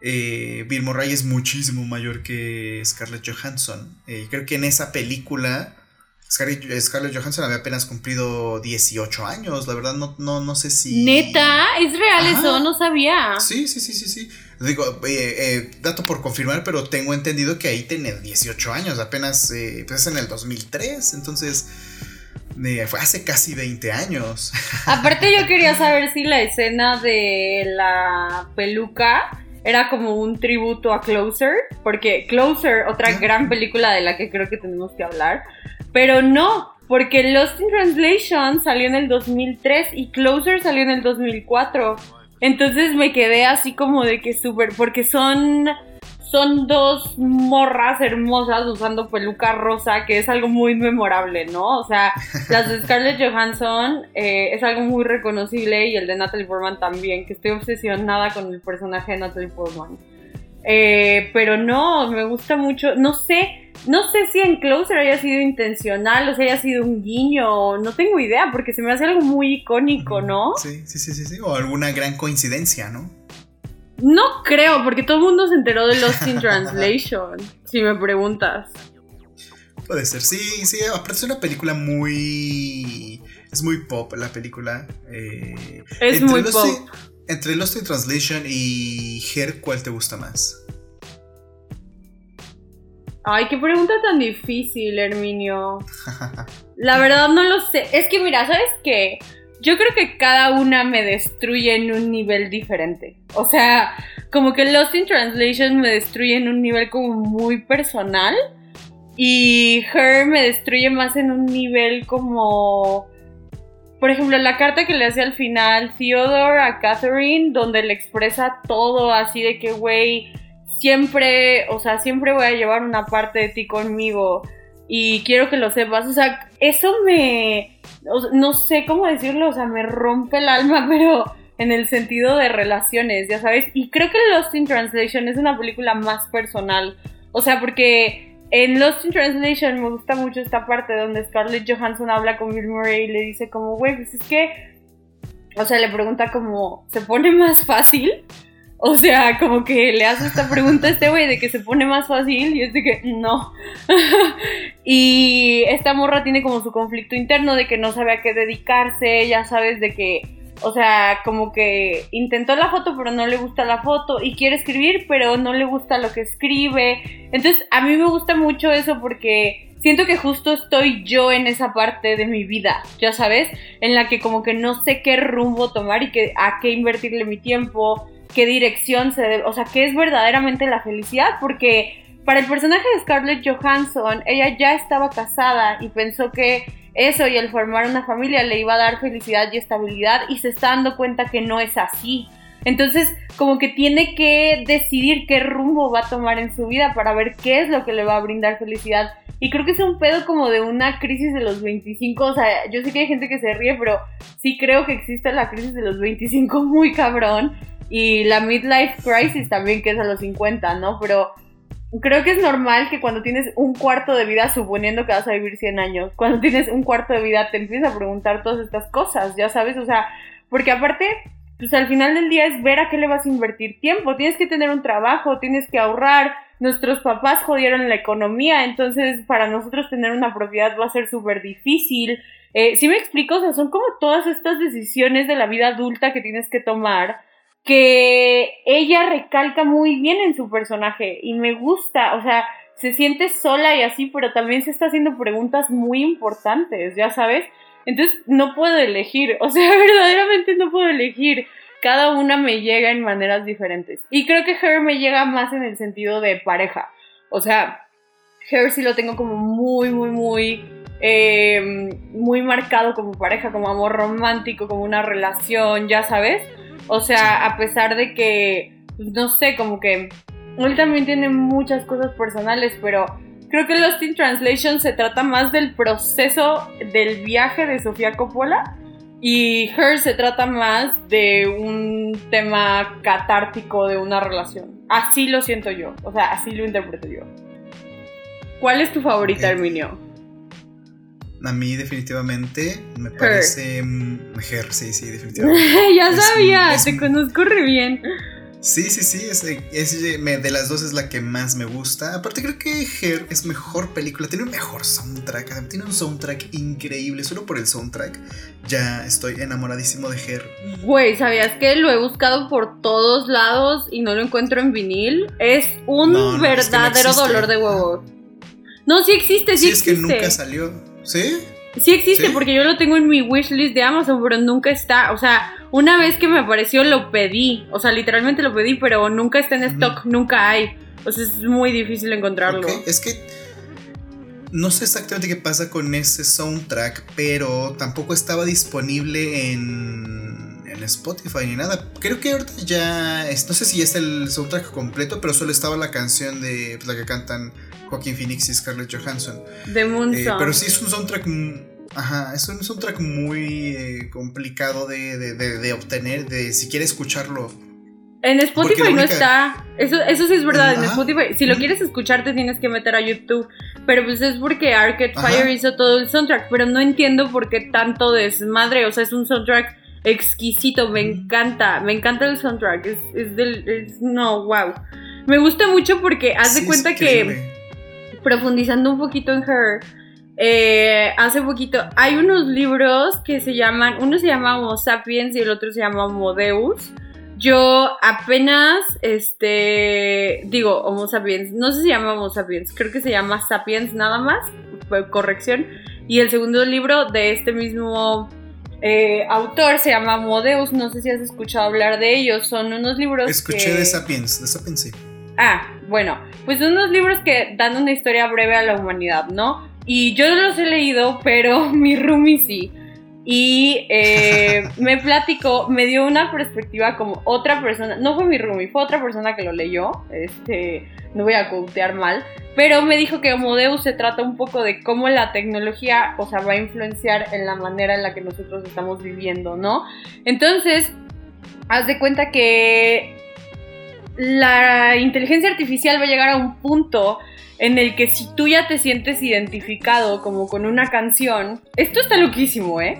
eh, Bill Murray es muchísimo mayor que Scarlett Johansson. Eh, creo que en esa película Scarlett, Johansson había apenas cumplido 18 años, la verdad no, no, no sé si... Neta, es real eso, no sabía. Sí, sí, sí, sí, sí. Digo, eh, dato por confirmar, pero tengo entendido que ahí tiene 18 años, apenas pues en el 2003, entonces fue hace casi 20 años. Aparte yo quería saber si la escena de la peluca era como un tributo a Closer, porque Closer, otra gran película de la que creo que tenemos que hablar, pero no, porque Lost in Translation salió en el 2003 y Closer salió en el 2004. Entonces me quedé así como de que súper, porque son son dos morras hermosas usando peluca rosa, que es algo muy memorable, ¿no? O sea, las de Scarlett Johansson eh, es algo muy reconocible y el de Natalie Portman también, que estoy obsesionada con el personaje de Natalie Portman. Eh, pero no, me gusta mucho, no sé, no sé si en Closer haya sido intencional o si haya sido un guiño, no tengo idea, porque se me hace algo muy icónico, ¿no? Sí, sí, sí, sí, sí. o alguna gran coincidencia, ¿no? No creo, porque todo el mundo se enteró de Lost in Translation, si me preguntas. Puede ser, sí, sí, aparte es una película muy... Es muy pop la película. Eh, es muy pop. entre Lost in Translation y Her, ¿cuál te gusta más? Ay, qué pregunta tan difícil, Herminio. La verdad no lo sé. Es que mira, ¿sabes qué? Yo creo que cada una me destruye en un nivel diferente. O sea, como que Lost in Translation me destruye en un nivel como muy personal. Y Her me destruye más en un nivel como... Por ejemplo, la carta que le hace al final Theodore a Catherine, donde le expresa todo así de que, güey, siempre, o sea, siempre voy a llevar una parte de ti conmigo y quiero que lo sepas. O sea, eso me, no sé cómo decirlo, o sea, me rompe el alma, pero en el sentido de relaciones, ya sabes. Y creo que Lost in Translation es una película más personal. O sea, porque en Lost in Translation me gusta mucho esta parte donde Scarlett Johansson habla con Bill Murray y le dice como, güey, pues es que, o sea, le pregunta como, ¿se pone más fácil? O sea, como que le hace esta pregunta a este güey de que se pone más fácil y es de que no. y esta morra tiene como su conflicto interno de que no sabe a qué dedicarse, ya sabes, de que, o sea, como que intentó la foto pero no le gusta la foto y quiere escribir pero no le gusta lo que escribe. Entonces, a mí me gusta mucho eso porque siento que justo estoy yo en esa parte de mi vida, ya sabes, en la que como que no sé qué rumbo tomar y que, a qué invertirle mi tiempo qué dirección se debe, o sea, qué es verdaderamente la felicidad, porque para el personaje de Scarlett Johansson, ella ya estaba casada y pensó que eso y el formar una familia le iba a dar felicidad y estabilidad y se está dando cuenta que no es así. Entonces, como que tiene que decidir qué rumbo va a tomar en su vida para ver qué es lo que le va a brindar felicidad. Y creo que es un pedo como de una crisis de los 25. O sea, yo sé que hay gente que se ríe, pero sí creo que existe la crisis de los 25 muy cabrón. Y la midlife crisis también, que es a los 50, ¿no? Pero creo que es normal que cuando tienes un cuarto de vida, suponiendo que vas a vivir 100 años, cuando tienes un cuarto de vida te empiezas a preguntar todas estas cosas, ya sabes, o sea, porque aparte, pues al final del día es ver a qué le vas a invertir tiempo, tienes que tener un trabajo, tienes que ahorrar, nuestros papás jodieron la economía, entonces para nosotros tener una propiedad va a ser súper difícil. Eh, si me explico, o sea, son como todas estas decisiones de la vida adulta que tienes que tomar que ella recalca muy bien en su personaje y me gusta, o sea, se siente sola y así, pero también se está haciendo preguntas muy importantes, ya sabes. Entonces no puedo elegir, o sea, verdaderamente no puedo elegir. Cada una me llega en maneras diferentes. Y creo que Her me llega más en el sentido de pareja. O sea, Her sí lo tengo como muy, muy, muy, eh, muy marcado como pareja, como amor romántico, como una relación, ya sabes. O sea, a pesar de que, no sé, como que él también tiene muchas cosas personales, pero creo que Lost in Translation se trata más del proceso del viaje de Sofía Coppola y Her se trata más de un tema catártico de una relación. Así lo siento yo, o sea, así lo interpreto yo. ¿Cuál es tu favorita, Herminio? A mí definitivamente me parece Her, sí, sí, definitivamente. ya sabía, te conozco re bien. Sí, sí, sí, es, de las dos es la que más me gusta. Aparte creo que Her es mejor película, tiene un mejor soundtrack, tiene un soundtrack increíble, solo por el soundtrack ya estoy enamoradísimo de Her. Güey, ¿sabías que lo he buscado por todos lados y no lo encuentro en vinil? Es un verdadero dolor de huevos. No, sí existe, sí, existe. es que nunca salió. ¿Sí? Sí existe porque yo lo tengo en mi wishlist de Amazon, pero nunca está. O sea, una vez que me apareció lo pedí. O sea, literalmente lo pedí, pero nunca está en stock, nunca hay. O sea, es muy difícil encontrarlo. Es que no sé exactamente qué pasa con ese soundtrack, pero tampoco estaba disponible en, en Spotify ni nada. Creo que ahorita ya, es, no sé si es el soundtrack completo, pero solo estaba la canción de pues, la que cantan Joaquín Phoenix y Scarlett Johansson. The Moon eh, pero sí es un soundtrack. Ajá, es un soundtrack muy eh, complicado de, obtener, de si quieres escucharlo. En Spotify no está. Eso, eso sí es verdad. En Spotify, si lo quieres escuchar, te tienes que meter a YouTube. Pero pues es porque Arcade Fire hizo todo el soundtrack. Pero no entiendo por qué tanto desmadre. O sea, es un soundtrack exquisito. Me encanta. Me encanta el soundtrack. Es, es del. no, wow. Me gusta mucho porque haz de cuenta que profundizando un poquito en Her, eh, hace poquito hay unos libros que se llaman, uno se llama Homo Sapiens y el otro se llama Homo Deus, Yo apenas, este, digo, Homo sapiens, no sé si se llama Homo sapiens, creo que se llama Sapiens nada más, corrección. Y el segundo libro de este mismo eh, autor se llama Modeus, no sé si has escuchado hablar de ellos, son unos libros Escuché de Sapiens, de Sapiens sí. Ah, bueno, pues son unos libros que dan una historia breve a la humanidad, ¿no? Y yo no los he leído, pero mi roomie sí. Y eh, me platicó, me dio una perspectiva como otra persona, no fue mi roomie, fue otra persona que lo leyó, este, no voy a contear mal, pero me dijo que Homo se trata un poco de cómo la tecnología, o sea, va a influenciar en la manera en la que nosotros estamos viviendo, ¿no? Entonces, haz de cuenta que la inteligencia artificial va a llegar a un punto en el que si tú ya te sientes identificado como con una canción, esto está loquísimo, ¿eh?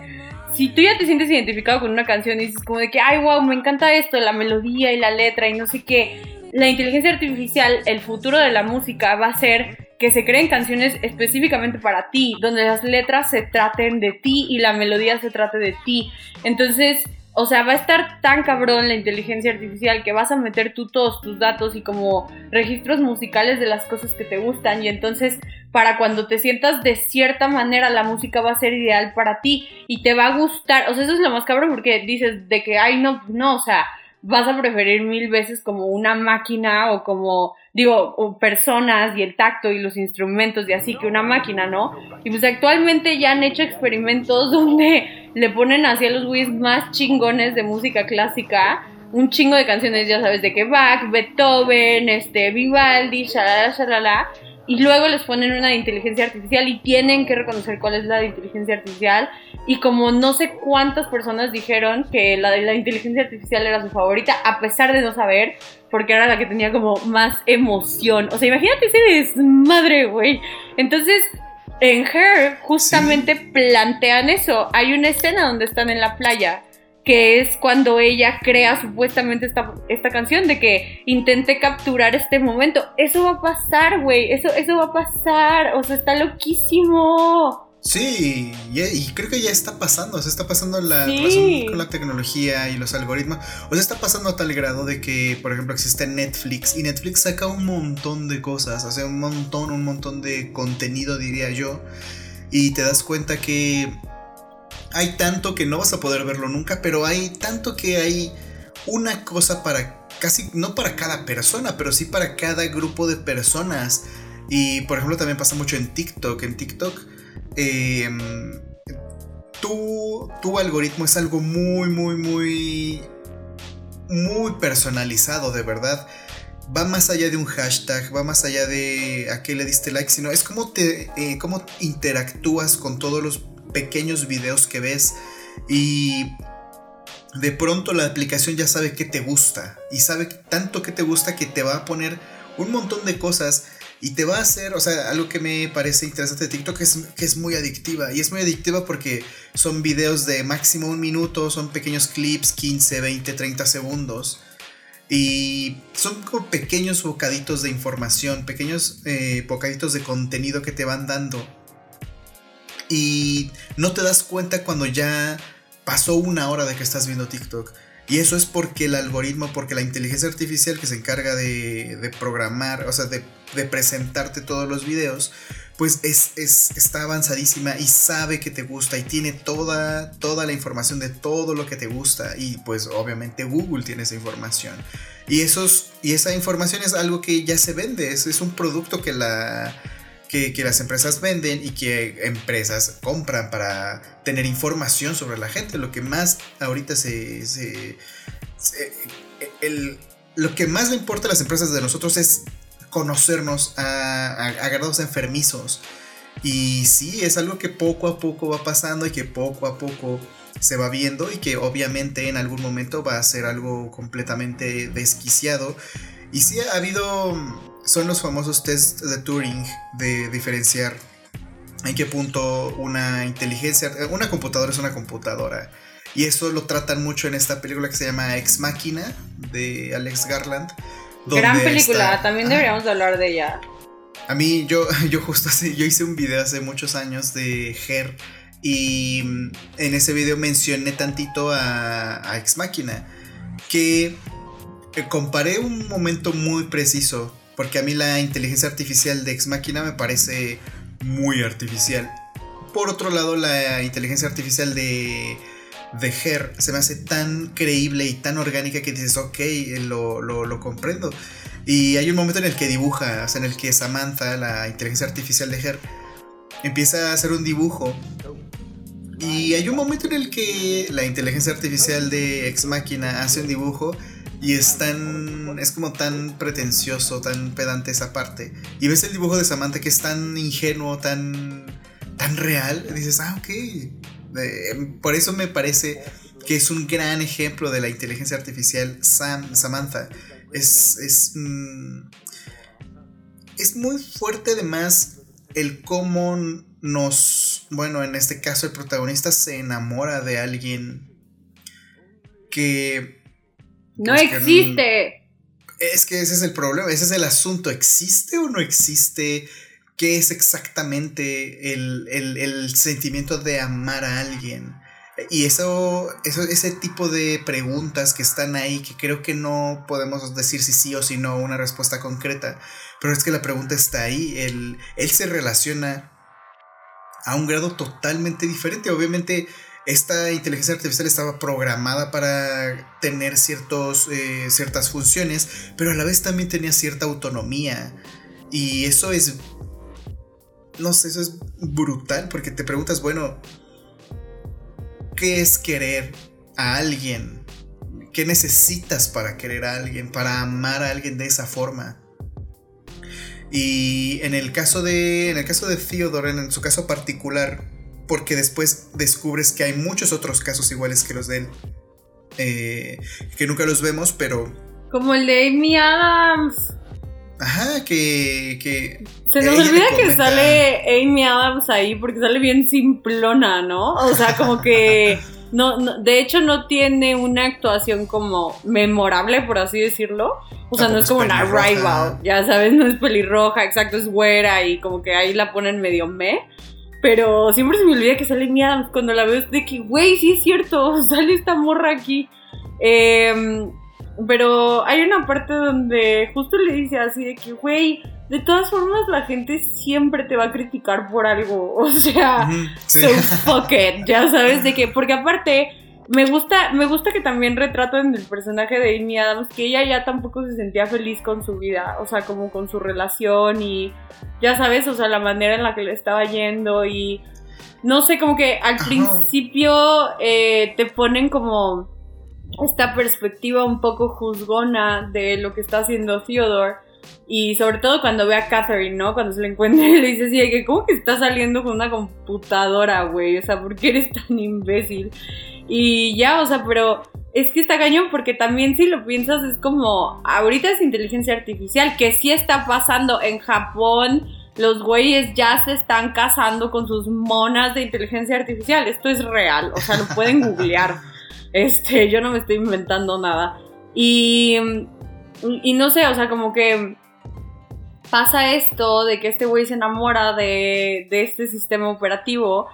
Si tú ya te sientes identificado con una canción y dices como de que, ay, wow, me encanta esto, la melodía y la letra y no sé qué, la inteligencia artificial, el futuro de la música va a ser que se creen canciones específicamente para ti, donde las letras se traten de ti y la melodía se trate de ti. Entonces, o sea, va a estar tan cabrón la inteligencia artificial que vas a meter tú todos tus datos y como registros musicales de las cosas que te gustan y entonces para cuando te sientas de cierta manera la música va a ser ideal para ti y te va a gustar. O sea, eso es lo más cabrón porque dices de que, ay, no, no, o sea, vas a preferir mil veces como una máquina o como digo, personas y el tacto y los instrumentos y así que una máquina, ¿no? Y pues actualmente ya han hecho experimentos donde le ponen así a los güeyes más chingones de música clásica un chingo de canciones, ya sabes, de que Bach, Beethoven, este, Vivaldi, shalala, shalala, y luego les ponen una de inteligencia artificial y tienen que reconocer cuál es la de inteligencia artificial. Y como no sé cuántas personas dijeron que la de la inteligencia artificial era su favorita, a pesar de no saber, porque era la que tenía como más emoción. O sea, imagínate ese desmadre, güey. Entonces, en Her justamente plantean eso. Hay una escena donde están en la playa que es cuando ella crea supuestamente esta, esta canción de que intente capturar este momento. Eso va a pasar, güey, eso, eso va a pasar, o sea, está loquísimo. Sí, y, creo que ya está pasando, o sea, está pasando la relación con la tecnología y los algoritmos. O sea, está pasando a tal grado de que, por ejemplo, existe Netflix y Netflix saca un montón de cosas, o sea, un montón, un montón de contenido, diría yo. Y te das cuenta que hay tanto que no vas a poder verlo nunca, pero hay tanto que hay una cosa para casi, no para cada persona, pero sí para cada grupo de personas. Y por ejemplo también pasa mucho en TikTok. En TikTok, em, tu, algoritmo es algo muy, muy, muy, muy personalizado, de verdad. Va más allá de un hashtag, va más allá de a qué le diste like, sino es como te eh, cómo interactúas con todos los pequeños videos que ves. Y de pronto la aplicación ya sabe que te gusta y sabe tanto que te gusta que te va a poner un montón de cosas y te va a hacer, o sea, algo que me parece interesante de TikTok es que es muy adictiva y es muy adictiva porque son videos de máximo un minuto, son pequeños clips, 15, 20, 30 segundos. Y son como pequeños bocaditos de información, pequeños eh, bocaditos de contenido que te van dando y no te das cuenta cuando ya pasó una hora de que estás viendo TikTok. Y eso es porque el algoritmo, porque la inteligencia artificial que se encarga de, programar, o sea, de, presentarte todos los videos, pues es, está avanzadísima y sabe que te gusta y tiene toda, toda la información de todo lo que te gusta. Y pues obviamente Google tiene esa información. Y, esos, y esa información es algo que ya se vende, es un producto que la que, las empresas venden y que empresas compran para tener información sobre la gente. Lo que más ahorita se... lo que más le importa a las empresas de nosotros es conocernos a, a, grados enfermizos. Y sí, es algo que poco a poco va pasando y que poco a poco se va viendo y que obviamente en algún momento va a ser algo completamente desquiciado. Y sí ha habido son los famosos test de Turing de diferenciar en qué punto una inteligencia, una computadora es una computadora. Y eso lo tratan mucho en esta película que se llama Ex Máquina de Alex Garland. Gran película, también deberíamos hablar de ella. A mí, yo, yo justo yo hice un video hace muchos años de Her y mm, en ese video mencioné tantito a, a Ex Máquina. que eh, comparé un momento muy preciso, porque a mí la inteligencia artificial de Ex Machina me parece muy artificial. Por otro lado, la inteligencia artificial de, de Her se me hace tan creíble y tan orgánica que dices, ok, lo, lo comprendo. Y hay un momento en el que dibuja, en el que Samantha, la inteligencia artificial de Her, empieza a hacer un dibujo. Y hay un momento en el que la inteligencia artificial de Ex Máquina hace un dibujo y es tan. es como tan pretencioso, tan pedante esa parte. Y ves el dibujo de Samantha que es tan ingenuo, tan. tan real. Y dices, ah, ok. por eso me parece que es un gran ejemplo de la inteligencia artificial Sam, Samantha. Es. es. Mm, es muy fuerte además el cómo nos, bueno, en este caso el protagonista se enamora de alguien que... No pues, existe. es que ese es el problema, ese es el asunto, ¿existe o no existe? ¿Qué es exactamente el, el sentimiento de amar a alguien? Y eso, eso, ese tipo de preguntas que están ahí, que creo que no podemos decir si sí o si no una respuesta concreta, pero es que la pregunta está ahí, él, él se relaciona a un grado totalmente diferente. Obviamente esta inteligencia artificial estaba programada para tener ciertos, eh, ciertas funciones, pero a la vez también tenía cierta autonomía. Y eso es, no sé, eso es brutal, porque te preguntas, bueno, ¿Qué es querer a alguien? ¿Qué necesitas para querer a alguien? Para amar a alguien de esa forma. Y en el caso de. En el caso de Theodore, en su caso particular, porque después descubres que hay muchos otros casos iguales que los de él. Eh, que nunca los vemos, pero. Como el de Amy Adams. Ajá, que. que Se nos olvida que sale Amy Adams ahí porque sale bien simplona, ¿no? O sea, como que. No, de hecho, no tiene una actuación como memorable, por así decirlo. O sea, no es como una rival, ya sabes, no es pelirroja, exacto, es güera y como que ahí la ponen medio me. Pero siempre se me olvida que sale Amy Adams cuando la veo, de que, güey, sí es cierto, sale esta morra aquí. Eh, pero hay una parte donde justo le dice así de que, güey, de todas formas la gente siempre te va a criticar por algo. O sea, so fuck it, ya sabes de qué. Porque aparte, me gusta, me gusta que también en el personaje de Amy Adams que ella ya tampoco se sentía feliz con su vida. O sea, como con su relación y ya sabes, o sea, la manera en la que le estaba yendo y. No sé, como que al principio eh, te ponen como esta perspectiva un poco juzgona de lo que está haciendo Theodore. Y sobre todo cuando ve a Catherine, ¿no? Cuando se le encuentra y le dice así, que ¿cómo que está saliendo con una computadora, güey? O sea, ¿por qué eres tan imbécil? Y ya, o sea, pero es que está cañón porque también si lo piensas es como, ahorita es inteligencia artificial, que sí está pasando en Japón, los güeyes ya se están casando con sus monas de inteligencia artificial, esto es real, o sea, lo pueden googlear. Este, yo no me estoy inventando nada. Y, y no sé, o sea, como que pasa esto de que este güey se enamora de, de este sistema operativo,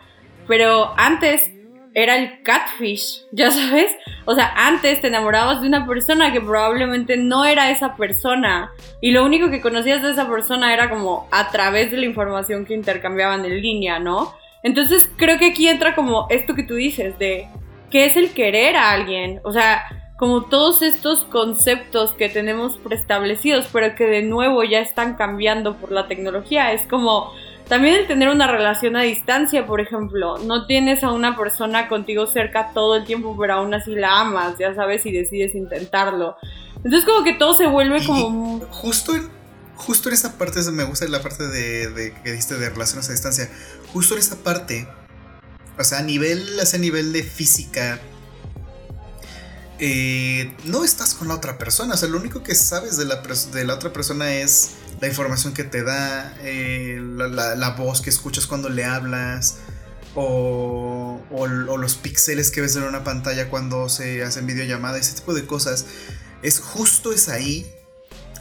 pero antes era el catfish, ya sabes. O sea, antes te enamorabas de una persona que probablemente no era esa persona. Y lo único que conocías de esa persona era como a través de la información que intercambiaban en línea, ¿no? Entonces creo que aquí entra como esto que tú dices, de qué es el querer a alguien. O sea, como todos estos conceptos que tenemos preestablecidos, pero que de nuevo ya están cambiando por la tecnología. Es como también el tener una relación a distancia, por ejemplo. No tienes a una persona contigo cerca todo el tiempo, pero aún así la amas, ya sabes, y decides intentarlo. Entonces como que todo se vuelve como... justo en, justo en esa parte, me gusta la parte de, de que dijiste de relaciones a distancia. Justo en esa parte o sea, a nivel, a ese nivel de física, eh, no estás con la otra persona. O sea, lo único que sabes de la, otra persona es la información que te da, eh, la, voz que escuchas cuando le hablas, o, los píxeles que ves en una pantalla cuando se hacen videollamadas, ese tipo de cosas. Es justo es ahí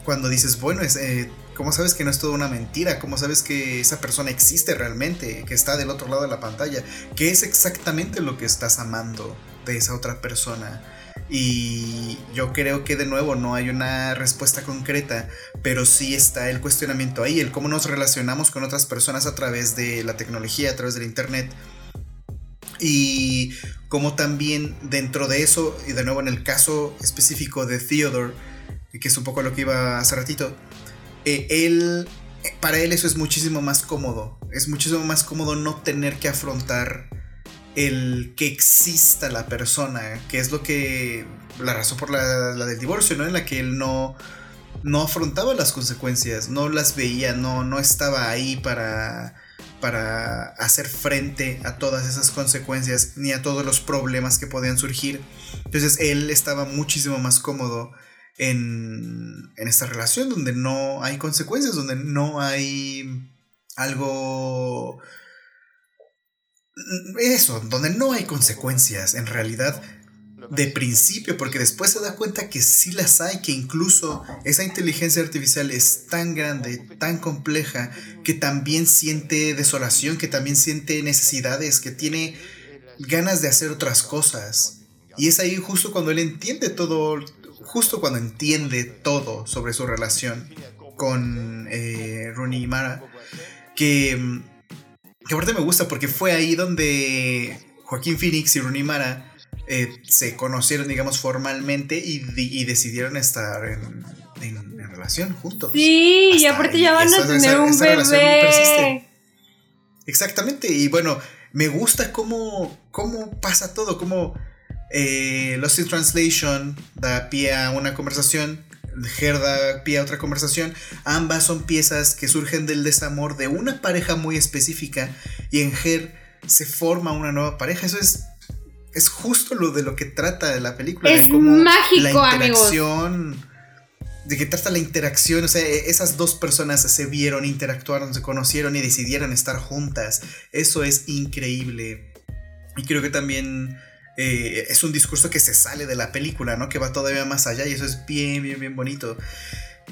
cuando dices, bueno, eh, ¿Cómo sabes que no es toda una mentira? ¿Cómo sabes que esa persona existe realmente? Que está del otro lado de la pantalla. ¿Qué es exactamente lo que estás amando de esa otra persona? Y yo creo que de nuevo no hay una respuesta concreta, pero sí está el cuestionamiento ahí, el cómo nos relacionamos con otras personas a través de la tecnología, a través del Internet. Y como también dentro de eso, y de nuevo en el caso específico de Theodore, que es un poco lo que iba hace ratito, eh, él, para él eso es muchísimo más cómodo. Es muchísimo más cómodo no tener que afrontar el que exista la persona, que es lo que, la razón por la, del divorcio, ¿no? En la que él no, no afrontaba las consecuencias, no las veía, no, no estaba ahí para, para hacer frente a todas esas consecuencias ni a todos los problemas que podían surgir. Entonces él estaba muchísimo más cómodo en, en esta relación donde no hay consecuencias, donde no hay algo... Eso, donde no hay consecuencias en realidad de principio, porque después se da cuenta que sí las hay, que incluso esa inteligencia artificial es tan grande, tan compleja, que también siente desolación, que también siente necesidades, que tiene ganas de hacer otras cosas. Y es ahí justo cuando él entiende todo, justo cuando entiende todo sobre su relación con eh, Rooney y Mara, que, que aparte me gusta porque fue ahí donde Joaquín Phoenix y Rooney Mara eh, se conocieron, digamos, formalmente y, decidieron estar en, relación juntos. Sí, y aparte ya van a tener un bebé. Exactamente, y bueno, me gusta cómo, cómo pasa todo, cómo eh, Lost in Translation da pie a una conversación, Her da pie a otra conversación. Ambas son piezas que surgen del desamor de una pareja muy específica y en Her se forma una nueva pareja. Eso es, es justo lo de lo que trata la película. Es mágico, la interacción. De que trata la interacción, o sea, e, esas dos personas se vieron, interactuaron, se conocieron y decidieron estar juntas. Eso es increíble. Y creo que también eh, es un discurso que se sale de la película, ¿no? Que va todavía más allá y eso es bien, bien, bien bonito.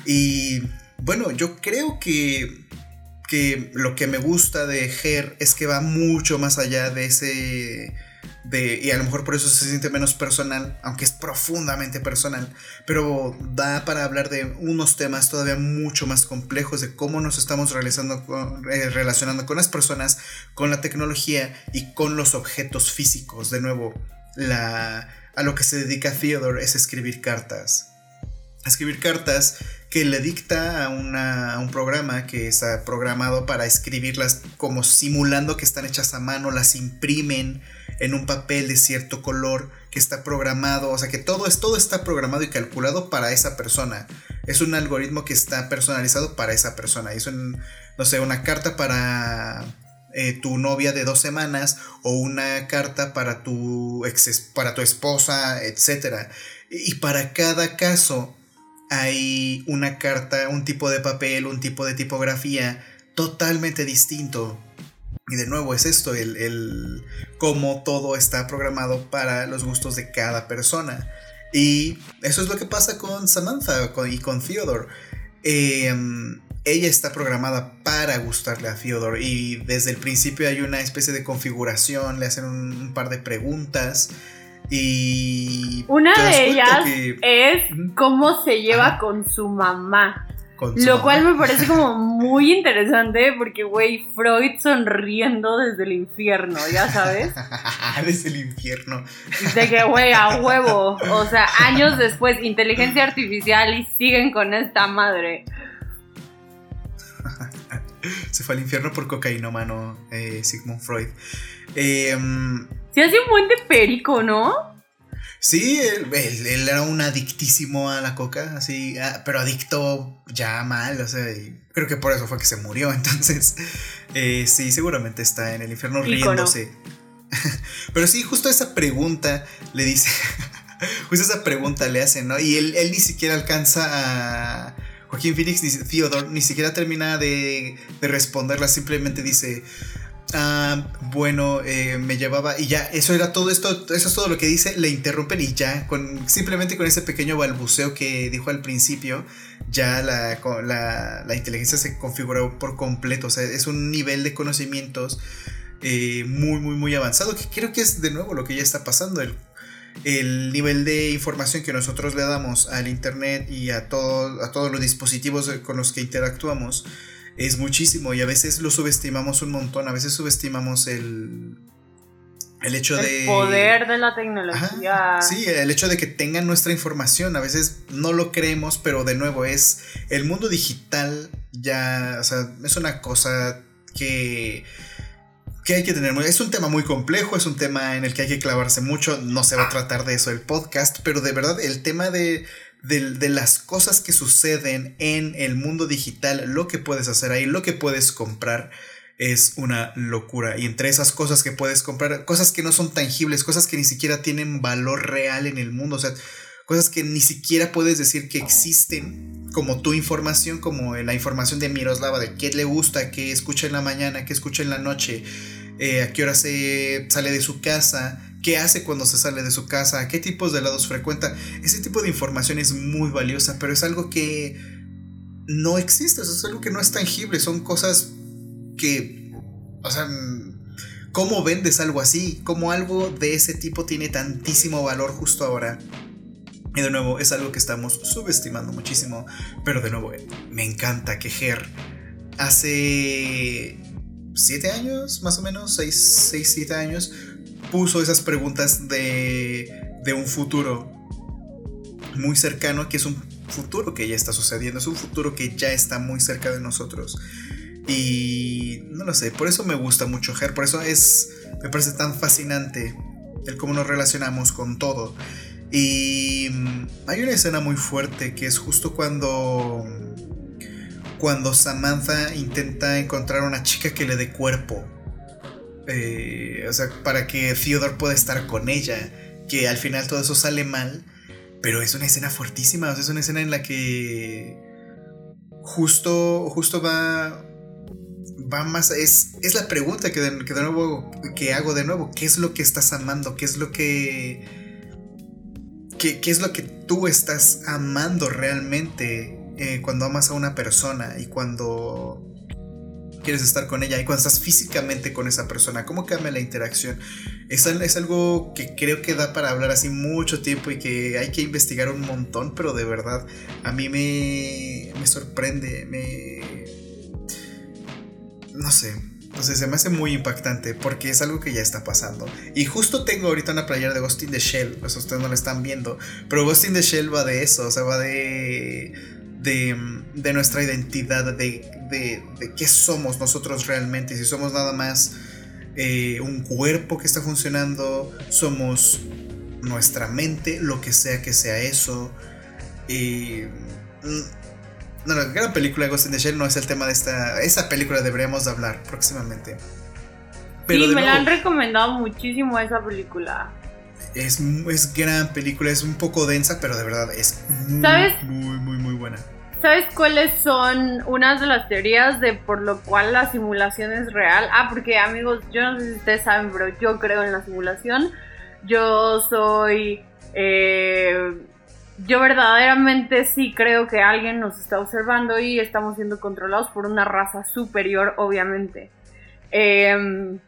Y bueno, yo creo que, que lo que me gusta de Her es que va mucho más allá de ese y a lo mejor por eso se siente menos personal, aunque es profundamente personal, pero da para hablar de unos temas todavía mucho más complejos de cómo nos estamos realizando eh, relacionando con las personas, con la tecnología y con los objetos físicos. De nuevo, la, a lo que se dedica Theodore es escribir cartas. Escribir cartas que le dicta a, a, un programa que está programado para escribirlas como simulando que están hechas a mano, las imprimen en un papel de cierto color que está programado, o sea que todo, es, todo está programado y calculado para esa persona. Es un algoritmo que está personalizado para esa persona. Es un, no sé, una carta para eh, tu novia de dos semanas o una carta para tu, para tu esposa, etc. Y para cada caso hay una carta, un tipo de papel, un tipo de tipografía totalmente distinto y de nuevo es esto, el, el cómo todo está programado para los gustos de cada persona. Y eso es lo que pasa con Samantha y con Theodore. Em, ella está programada para gustarle a Theodore y desde el principio hay una especie de configuración, le hacen un, par de preguntas y... Una de ellas es cómo se lleva con su mamá. Lo cual me parece como muy interesante porque, güey, Freud sonriendo desde el infierno, ya sabes. desde el infierno. De que, güey, a huevo. O sea, años después, inteligencia artificial y siguen con esta madre. Se fue al infierno por cocaína, mano, eh, Sigmund Freud. Eh, Se hace un buen de perico, ¿no? Sí, él, era un adictísimo a la coca, así, ah, pero adicto ya mal, o sea, creo que por eso fue que se murió, entonces, eh, sí, seguramente está en el infierno riéndose. pero sí, justo esa pregunta le dice, justo esa pregunta le hacen, ¿no? Y él, él ni siquiera alcanza a... Joaquín Phoenix, ni Theodore, ni siquiera termina de, de responderla, simplemente dice, Ah, bueno, eh, me llevaba y ya, eso era todo esto, eso es todo lo que dice, le interrumpen y ya, con, simplemente con ese pequeño balbuceo que dijo al principio, ya la, la, inteligencia se configuró por completo, o sea, es un nivel de conocimientos eh, muy, muy, muy avanzado, que creo que es de nuevo lo que ya está pasando, el nivel de información que nosotros le damos al internet y a, todo, a todos los dispositivos con los que interactuamos es muchísimo y a veces lo subestimamos un montón, a veces subestimamos el, el hecho de... El poder de la tecnología. sí, el hecho de que tengan nuestra información, a veces no lo creemos, pero de nuevo es el mundo digital ya, o sea, es una cosa que que hay que tener. Es un tema muy complejo, es un tema en el que hay que clavarse mucho. No se va a tratar de eso el podcast, pero de verdad el tema de, de, las cosas que suceden en el mundo digital, lo que puedes hacer ahí, lo que puedes comprar, es una locura. Y entre esas cosas que puedes comprar, cosas que no son tangibles, cosas que ni siquiera tienen valor real en el mundo, o sea, cosas que ni siquiera puedes decir que existen, como tu información, como la información de Miroslava, de qué le gusta, qué escucha en la mañana, qué escucha en la noche, eh, a qué hora se sale de su casa, qué hace cuando se sale de su casa, qué tipos de helados frecuenta. Ese tipo de información es muy valiosa, pero es algo que no existe, es algo que no es tangible, son cosas que, o sea, ¿cómo vendes algo así? ¿Cómo algo de ese tipo tiene tantísimo valor justo ahora? Y de nuevo, es algo que estamos subestimando muchísimo, pero de nuevo, me encanta que Ger hace siete años, más o menos, seis, seis, siete años, puso esas preguntas de, de un futuro muy cercano, que es un futuro que ya está sucediendo, es un futuro que ya está muy cerca de nosotros. Y no lo sé, por eso me gusta mucho Ger, por eso es, me parece tan fascinante el cómo nos relacionamos con todo. Y hay una escena muy fuerte que es justo cuando cuando Samantha intenta encontrar una chica que le dé cuerpo. Eh, o sea, para que Theodore pueda estar con ella. Que al final todo eso sale mal. Pero es una escena fuertísima. O sea, es una escena en la que. Justo. Justo va. Va más. Es, es la pregunta que de nuevo. Que hago de nuevo. ¿Qué es lo que estás amando? ¿Qué es lo que. ¿Qué, qué es lo que tú estás amando realmente? Eh, cuando amas a una persona y cuando quieres estar con ella y cuando estás físicamente con esa persona, ¿cómo cambia la interacción? Es, es algo que creo que da para hablar así mucho tiempo y que hay que investigar un montón, pero de verdad a mí me, me sorprende, me... No sé, entonces se me hace muy impactante porque es algo que ya está pasando. Y justo tengo ahorita una playera de Ghost in the Shell, pues ustedes no la están viendo, pero Ghost in the Shell va de eso, o sea, va de de, nuestra identidad, de, de, qué somos nosotros realmente, si somos nada más eh, un cuerpo que está funcionando, somos nuestra mente, lo que sea que sea eso. Y... No, la gran película de Ghost in the Shell no es el tema de esta... Esa película deberíamos de hablar próximamente. Pero sí, me la han recomendado muchísimo esa película. Es, es gran película, es un poco densa, pero de verdad es muy, muy, muy, muy buena. ¿Sabes cuáles son unas de las teorías de por lo cual la simulación es real? Ah, porque amigos, yo no sé si ustedes saben, pero yo creo en la simulación. Yo soy... Eh, yo verdaderamente sí creo que alguien nos está observando y estamos siendo controlados por una raza superior, obviamente. Eh,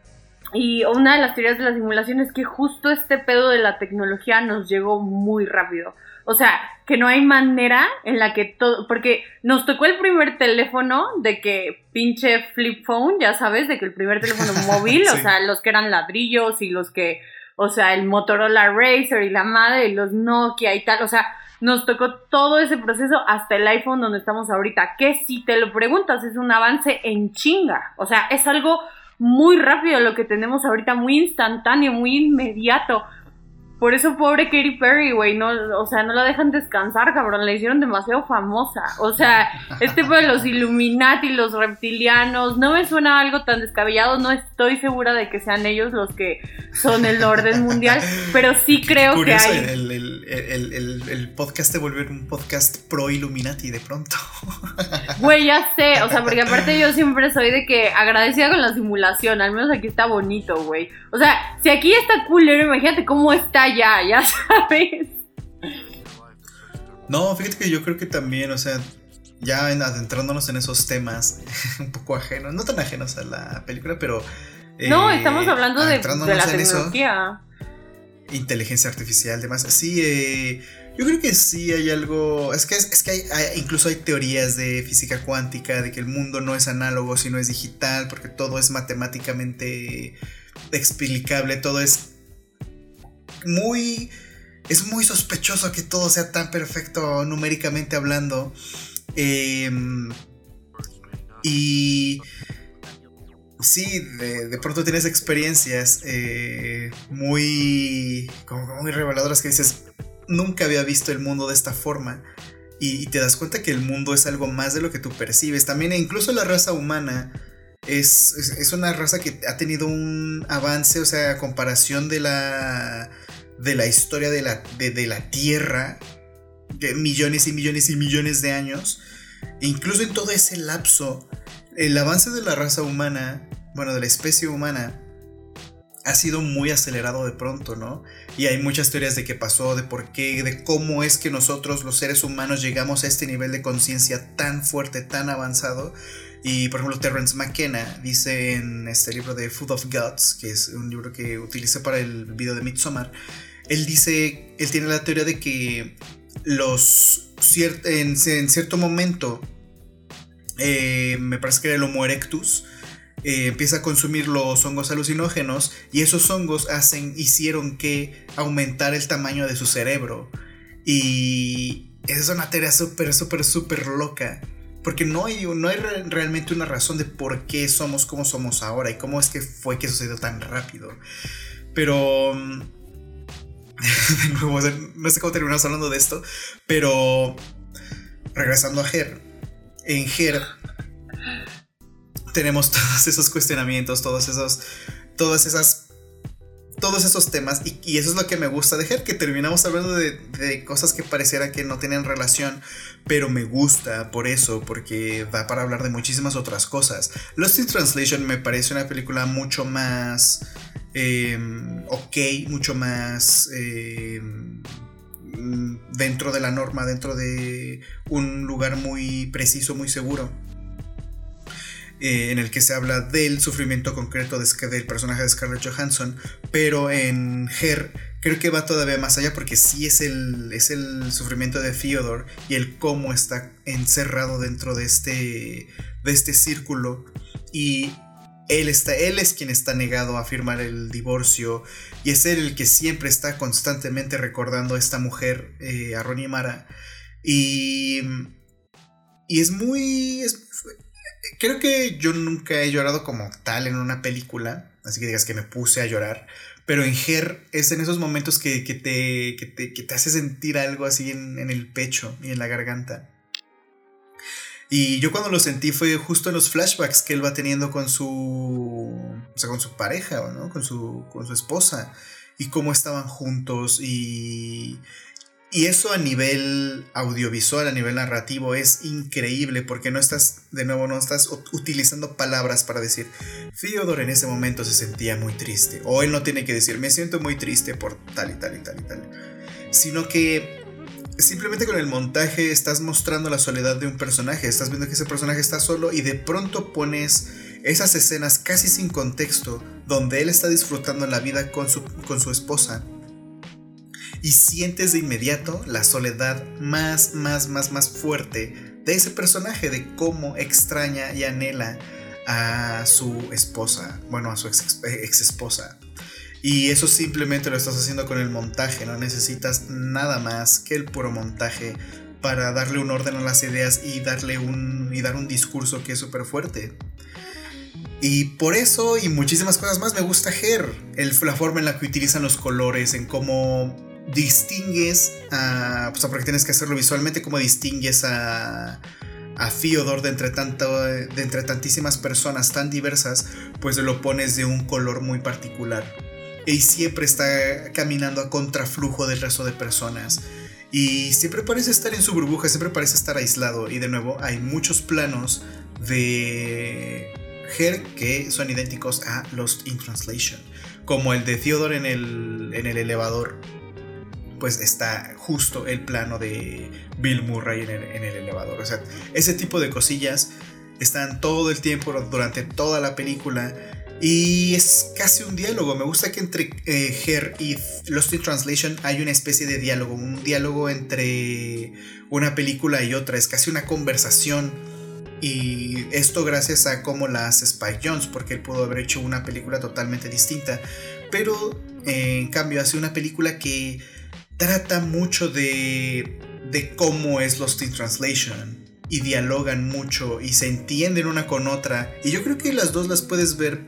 y una de las teorías de la simulación es que justo este pedo de la tecnología nos llegó muy rápido. O sea, que no hay manera en la que todo, porque nos tocó el primer teléfono de que pinche flip phone, ya sabes, de que el primer teléfono móvil, o sea, los que eran ladrillos y los que, o sea, el Motorola Racer y la madre y los Nokia y tal, o sea, nos tocó todo ese proceso hasta el iPhone donde estamos ahorita, que si te lo preguntas es un avance en chinga, o sea, es algo muy rápido lo que tenemos ahorita, muy instantáneo, muy inmediato. Por eso pobre Katy Perry, güey, no, o sea, no la dejan descansar, cabrón, la hicieron demasiado famosa. O sea, este de los Illuminati, los reptilianos, no me suena algo tan descabellado, no estoy segura de que sean ellos los que son el orden mundial, pero sí creo que hay... El, el, el, podcast te vuelve un podcast pro Illuminati de pronto. Güey, ya sé, o sea, porque aparte yo siempre soy de que agradecida con la simulación, al menos aquí está bonito, güey. O sea, si aquí está culero, imagínate cómo está ya, ya sabes. No, fíjate que yo creo que también, o sea, ya adentrándonos en esos temas un poco ajenos, no tan ajenos a la película, pero... no, eh, estamos hablando de, la tecnología. inteligencia artificial, demás. Sí, eh, yo creo que sí hay algo. Es que, es, que hay, incluso hay teorías de física cuántica, de que el mundo no es análogo, sino es digital, porque todo es matemáticamente explicable, todo es muy. Es muy sospechoso que todo sea tan perfecto numéricamente hablando. Em, y sí, de, pronto tienes experiencias eh, muy, como muy reveladoras que dices, nunca había visto el mundo de esta forma. Y, te das cuenta que el mundo es algo más de lo que tú percibes. También incluso la raza humana es, es, una raza que ha tenido un avance, o sea, a comparación de la, de la historia de la, de, la Tierra, de millones y millones y millones de años. E incluso en todo ese lapso, el avance de la raza humana, bueno, de la especie humana, ha sido muy acelerado de pronto, ¿no? Y hay muchas teorías de qué pasó, de por qué, de cómo es que nosotros los seres humanos llegamos a este nivel de conciencia tan fuerte, tan avanzado. Y por ejemplo, Terrence McKenna dice en este libro de Food of Gods, que es un libro que utilicé para el video de Midsommar, él dice, él tiene la teoría de que los en, en cierto momento, eh, me parece que era el Homo erectus, eh, empieza a consumir los hongos alucinógenos y esos hongos hacen, hicieron que aumentar el tamaño de su cerebro. Y es una teoría súper, súper, súper loca. Porque no hay, no hay realmente una razón de por qué somos como somos ahora y cómo es que fue que sucedió tan rápido. Pero... De nuevo, no sé cómo terminamos hablando de esto, pero regresando a Her. En Her tenemos todos esos cuestionamientos, todos esos, todas esas, todos esos temas y, eso es lo que me gusta de Her, que terminamos hablando de, cosas que pareciera que no tienen relación, pero me gusta por eso, porque da para hablar de muchísimas otras cosas. Lost in Translation me parece una película mucho más em, ok, mucho más... Em, dentro de la norma, dentro de un lugar muy preciso, muy seguro. Eh, en el que se habla del sufrimiento concreto de, del personaje de Scarlett Johansson, pero en Her creo que va todavía más allá porque sí es el, es el sufrimiento de Theodore y el cómo está encerrado dentro de este, de este círculo y él, está, él es quien está negado a firmar el divorcio y es él el que siempre está constantemente recordando a esta mujer, eh, a Ronnie Mara. Y, y es muy creo que yo nunca he llorado como tal en una película, así que digas que me puse a llorar, pero en Her es en esos momentos que, te, que te, hace sentir algo así en, el pecho y en la garganta. Y yo cuando lo sentí fue justo en los flashbacks que él va teniendo con su, o sea, con su pareja, ¿no? Con su, con su esposa. Y cómo estaban juntos y, y eso a nivel audiovisual, a nivel narrativo, es increíble porque no estás, de nuevo, no estás utilizando palabras para decir, Theodore en ese momento se sentía muy triste. O él no tiene que decir, me siento muy triste por tal y tal y tal y tal. Sino que simplemente con el montaje estás mostrando la soledad de un personaje. Estás viendo que ese personaje está solo y de pronto pones esas escenas casi sin contexto donde él está disfrutando la vida con su, con su esposa y sientes de inmediato la soledad más, más, más, más fuerte de ese personaje, de cómo extraña y anhela a su esposa, bueno, a su ex, esposa. Y eso simplemente lo estás haciendo con el montaje, no necesitas nada más que el puro montaje para darle un orden a las ideas y darle un y dar un discurso que es súper fuerte. Y por eso y muchísimas cosas más me gusta Her, el, la forma en la que utilizan los colores, en cómo distingues a. Pues porque tienes que hacerlo visualmente, como distingues a. A Fyodor de entre, de entre tantísimas personas tan diversas, pues lo pones de un color muy particular. Y siempre está caminando a contraflujo del resto de personas. Y siempre parece estar en su burbuja, siempre parece estar aislado. Y de nuevo, hay muchos planos de Her que son idénticos a Lost in Translation. Como el de Theodore en el, en el elevador pues está justo el plano de Bill Murray en el, elevador. O sea, ese tipo de cosillas están todo el tiempo durante toda la película Y es casi un diálogo. Me gusta que entre eh, Her y Lost in Translation hay una especie de diálogo. Un diálogo entre una película y otra. Es casi una conversación. Y esto gracias a cómo la hace Spike Jones. Porque él pudo haber hecho una película totalmente distinta. Pero eh, en cambio hace una película que trata mucho de, de cómo es Lost in Translation. Y dialogan mucho y se entienden una con otra. Y yo creo que las dos las puedes ver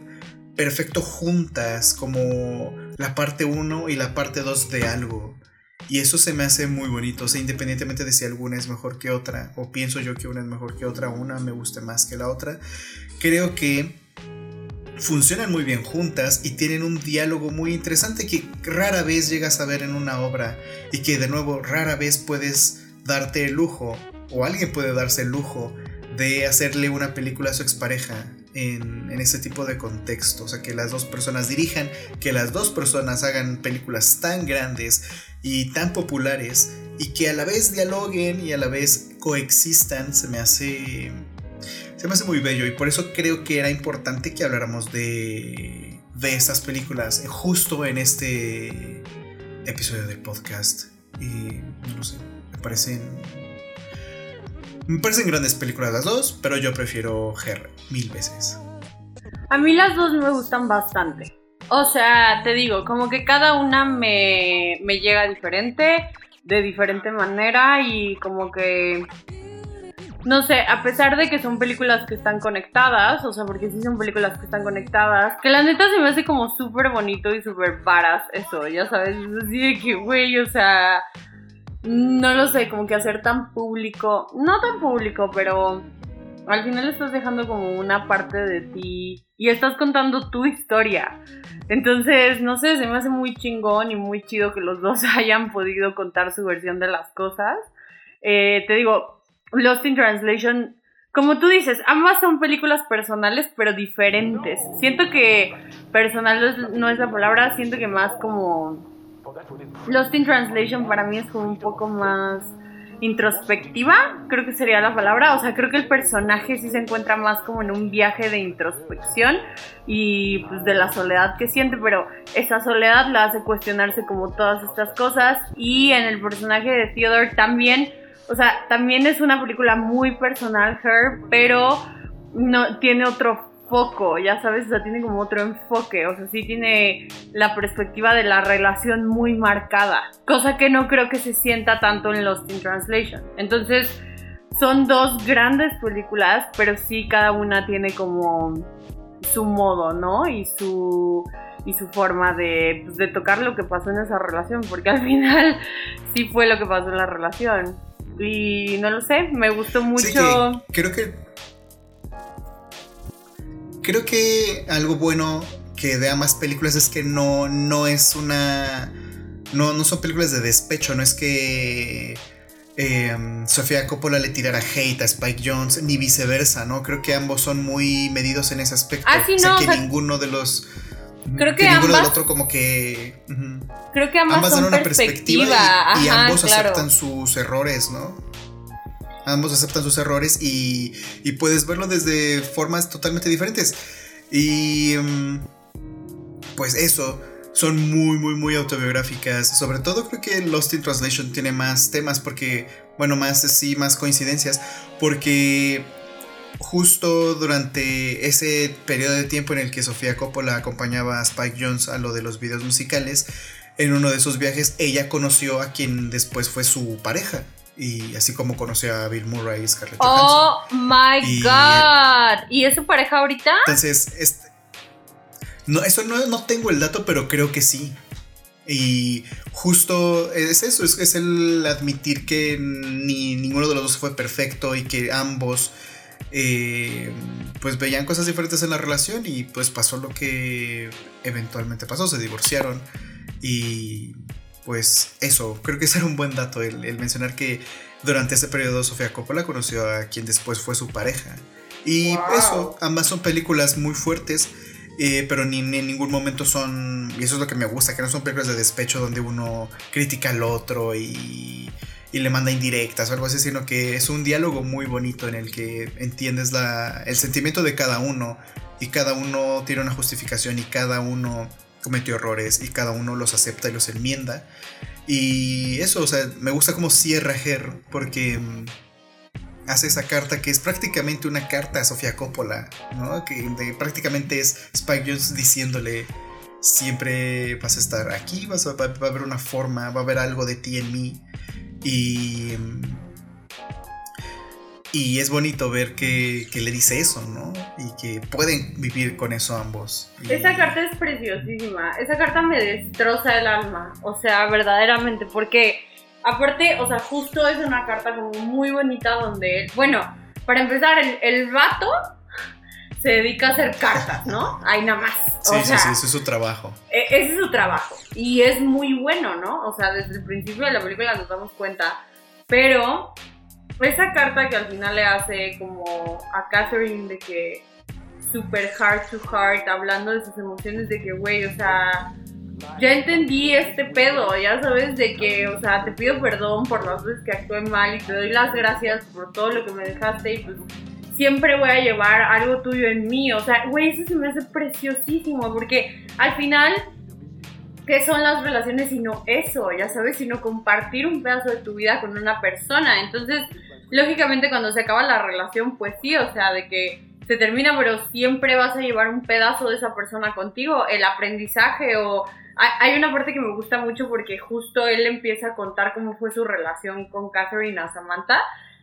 perfecto juntas como la parte 1 y la parte 2 de algo. Y eso se me hace muy bonito, o sea, independientemente de si alguna es mejor que otra, o pienso yo que una es mejor que otra, una me gusta más que la otra, creo que funcionan muy bien juntas y tienen un diálogo muy interesante que rara vez llegas a ver en una obra y que de nuevo rara vez puedes darte el lujo, o alguien puede darse el lujo de hacerle una película a su expareja en, ese tipo de contexto. O sea, que las dos personas dirijan, que las dos personas hagan películas tan grandes y tan populares y que a la vez dialoguen y a la vez coexistan, se me hace. Se me hace muy bello y por eso creo que era importante que habláramos de, de estas películas justo en este episodio del podcast. Y no lo sé, me parecen me parecen grandes películas las dos, pero yo prefiero Her mil veces. A mí las dos me gustan bastante. O sea, te digo, como que cada una me, me llega diferente, de diferente manera y como que... No sé, a pesar de que son películas que están conectadas, o sea, porque sí son películas que están conectadas, que la neta se me hace como súper bonito y súper varas eso, ya sabes, es así de que, güey, o sea, no lo sé, como que hacer tan público, no tan público, pero al final estás dejando como una parte de ti y estás contando tu historia. Entonces, no sé, se me hace muy chingón y muy chido que los dos hayan podido contar su versión de las cosas. Eh, te digo, Lost in Translation, como tú dices, ambas son películas personales pero diferentes. Siento que personal no es la palabra, siento que más como Lost in Translation para mí es como un poco más introspectiva, creo que sería la palabra. O sea, creo que el personaje sí se encuentra más como en un viaje de introspección y pues de la soledad que siente, pero esa soledad la hace cuestionarse como todas estas cosas. Y en el personaje de Theodore también, o sea, también es una película muy personal, Her, pero no tiene otro poco, ya sabes, o sea, tiene como otro enfoque, o sea, sí tiene la perspectiva de la relación muy marcada, cosa que no creo que se sienta tanto en Lost in Translation. Entonces, son dos grandes películas, pero sí cada una tiene como su modo, ¿no? Y su y su forma de, pues, de tocar lo que pasó en esa relación, porque al final sí fue lo que pasó en la relación. Y no lo sé, me gustó mucho. creo que creo que algo bueno que de ambas películas es que no, no es una. No, no son películas de despecho, no es que. Em, Sofía Coppola le tirara hate a Spike Jones, ni viceversa, ¿no? Creo que ambos son muy medidos en ese aspecto. Ah, sí, no, que ninguno de los. Creo que, ninguno del otro como que. Creo que ambas, dan una perspectiva, y, ambos aceptan sus errores, ¿no? Ambos aceptan sus errores y, y puedes verlo desde formas totalmente diferentes. Y mm, pues eso, son muy, muy, muy autobiográficas. Sobre todo creo que Lost in Translation tiene más temas porque, bueno, más sí, más coincidencias. Porque justo durante ese periodo de tiempo en el que Sofía Coppola acompañaba a Spike Jones a lo de los videos musicales, en uno de esos viajes ella conoció a quien después fue su pareja. Y así como conoció a Bill Murray y Scarlett Oh my god. ¿Y es su pareja ahorita? Entonces, este, no, eso no, no tengo el dato, pero creo que sí. Y justo es eso, es, el admitir que ni ninguno de los dos fue perfecto y que ambos eh, pues veían cosas diferentes en la relación y pues pasó lo que eventualmente pasó, se divorciaron y pues eso, creo que ese era un buen dato el, mencionar que durante ese periodo Sofía Coppola conoció a quien después fue su pareja. Y eso, ambas son películas muy fuertes, eh, pero ni, en ningún momento son, y eso es lo que me gusta, que no son películas de despecho donde uno critica al otro y, y le manda indirectas o algo así, sino que es un diálogo muy bonito en el que entiendes el sentimiento de cada uno y cada uno tiene una justificación y cada uno cometió errores y cada uno los acepta y los enmienda. Y eso, o sea, me gusta como cierra Her porque mm, hace esa carta que es prácticamente una carta a Sofía Coppola, ¿no? Que prácticamente es Spike Jones diciéndole siempre vas a estar aquí, vas va, a haber una forma, va a haber algo de ti en mí. Y, y es bonito ver que, le dice eso, ¿no? Y que pueden vivir con eso ambos. Esa carta es preciosísima. Esa carta me destroza el alma. O sea, verdaderamente. Porque, aparte, o sea, justo es una carta como muy bonita donde, bueno, para empezar, el, el vato se dedica a hacer cartas, ¿no? Ahí nada más. Sí, sí, sí, ese es su trabajo. E, ese es su trabajo. Y es muy bueno, ¿no? O sea, desde el principio de la película nos damos cuenta. Pero esa carta que al final le hace como a Catherine de que super heart to heart, hablando de sus emociones, de que, güey, o sea, ya entendí este pedo, ya sabes, de que, o sea, te pido perdón por las veces que actué mal y te doy las gracias por todo lo que me dejaste y pues siempre voy a llevar algo tuyo en mí. O sea, güey, eso se me hace preciosísimo porque al final, ¿qué son las relaciones sino eso? Ya sabes, sino compartir un pedazo de tu vida con una persona. Entonces, lógicamente cuando se acaba la relación, pues sí, o sea, de que se termina, pero siempre vas a llevar un pedazo de esa persona contigo, el aprendizaje o... Hay una parte que me gusta mucho porque justo él empieza a contar cómo fue su relación con Catherine a Samantha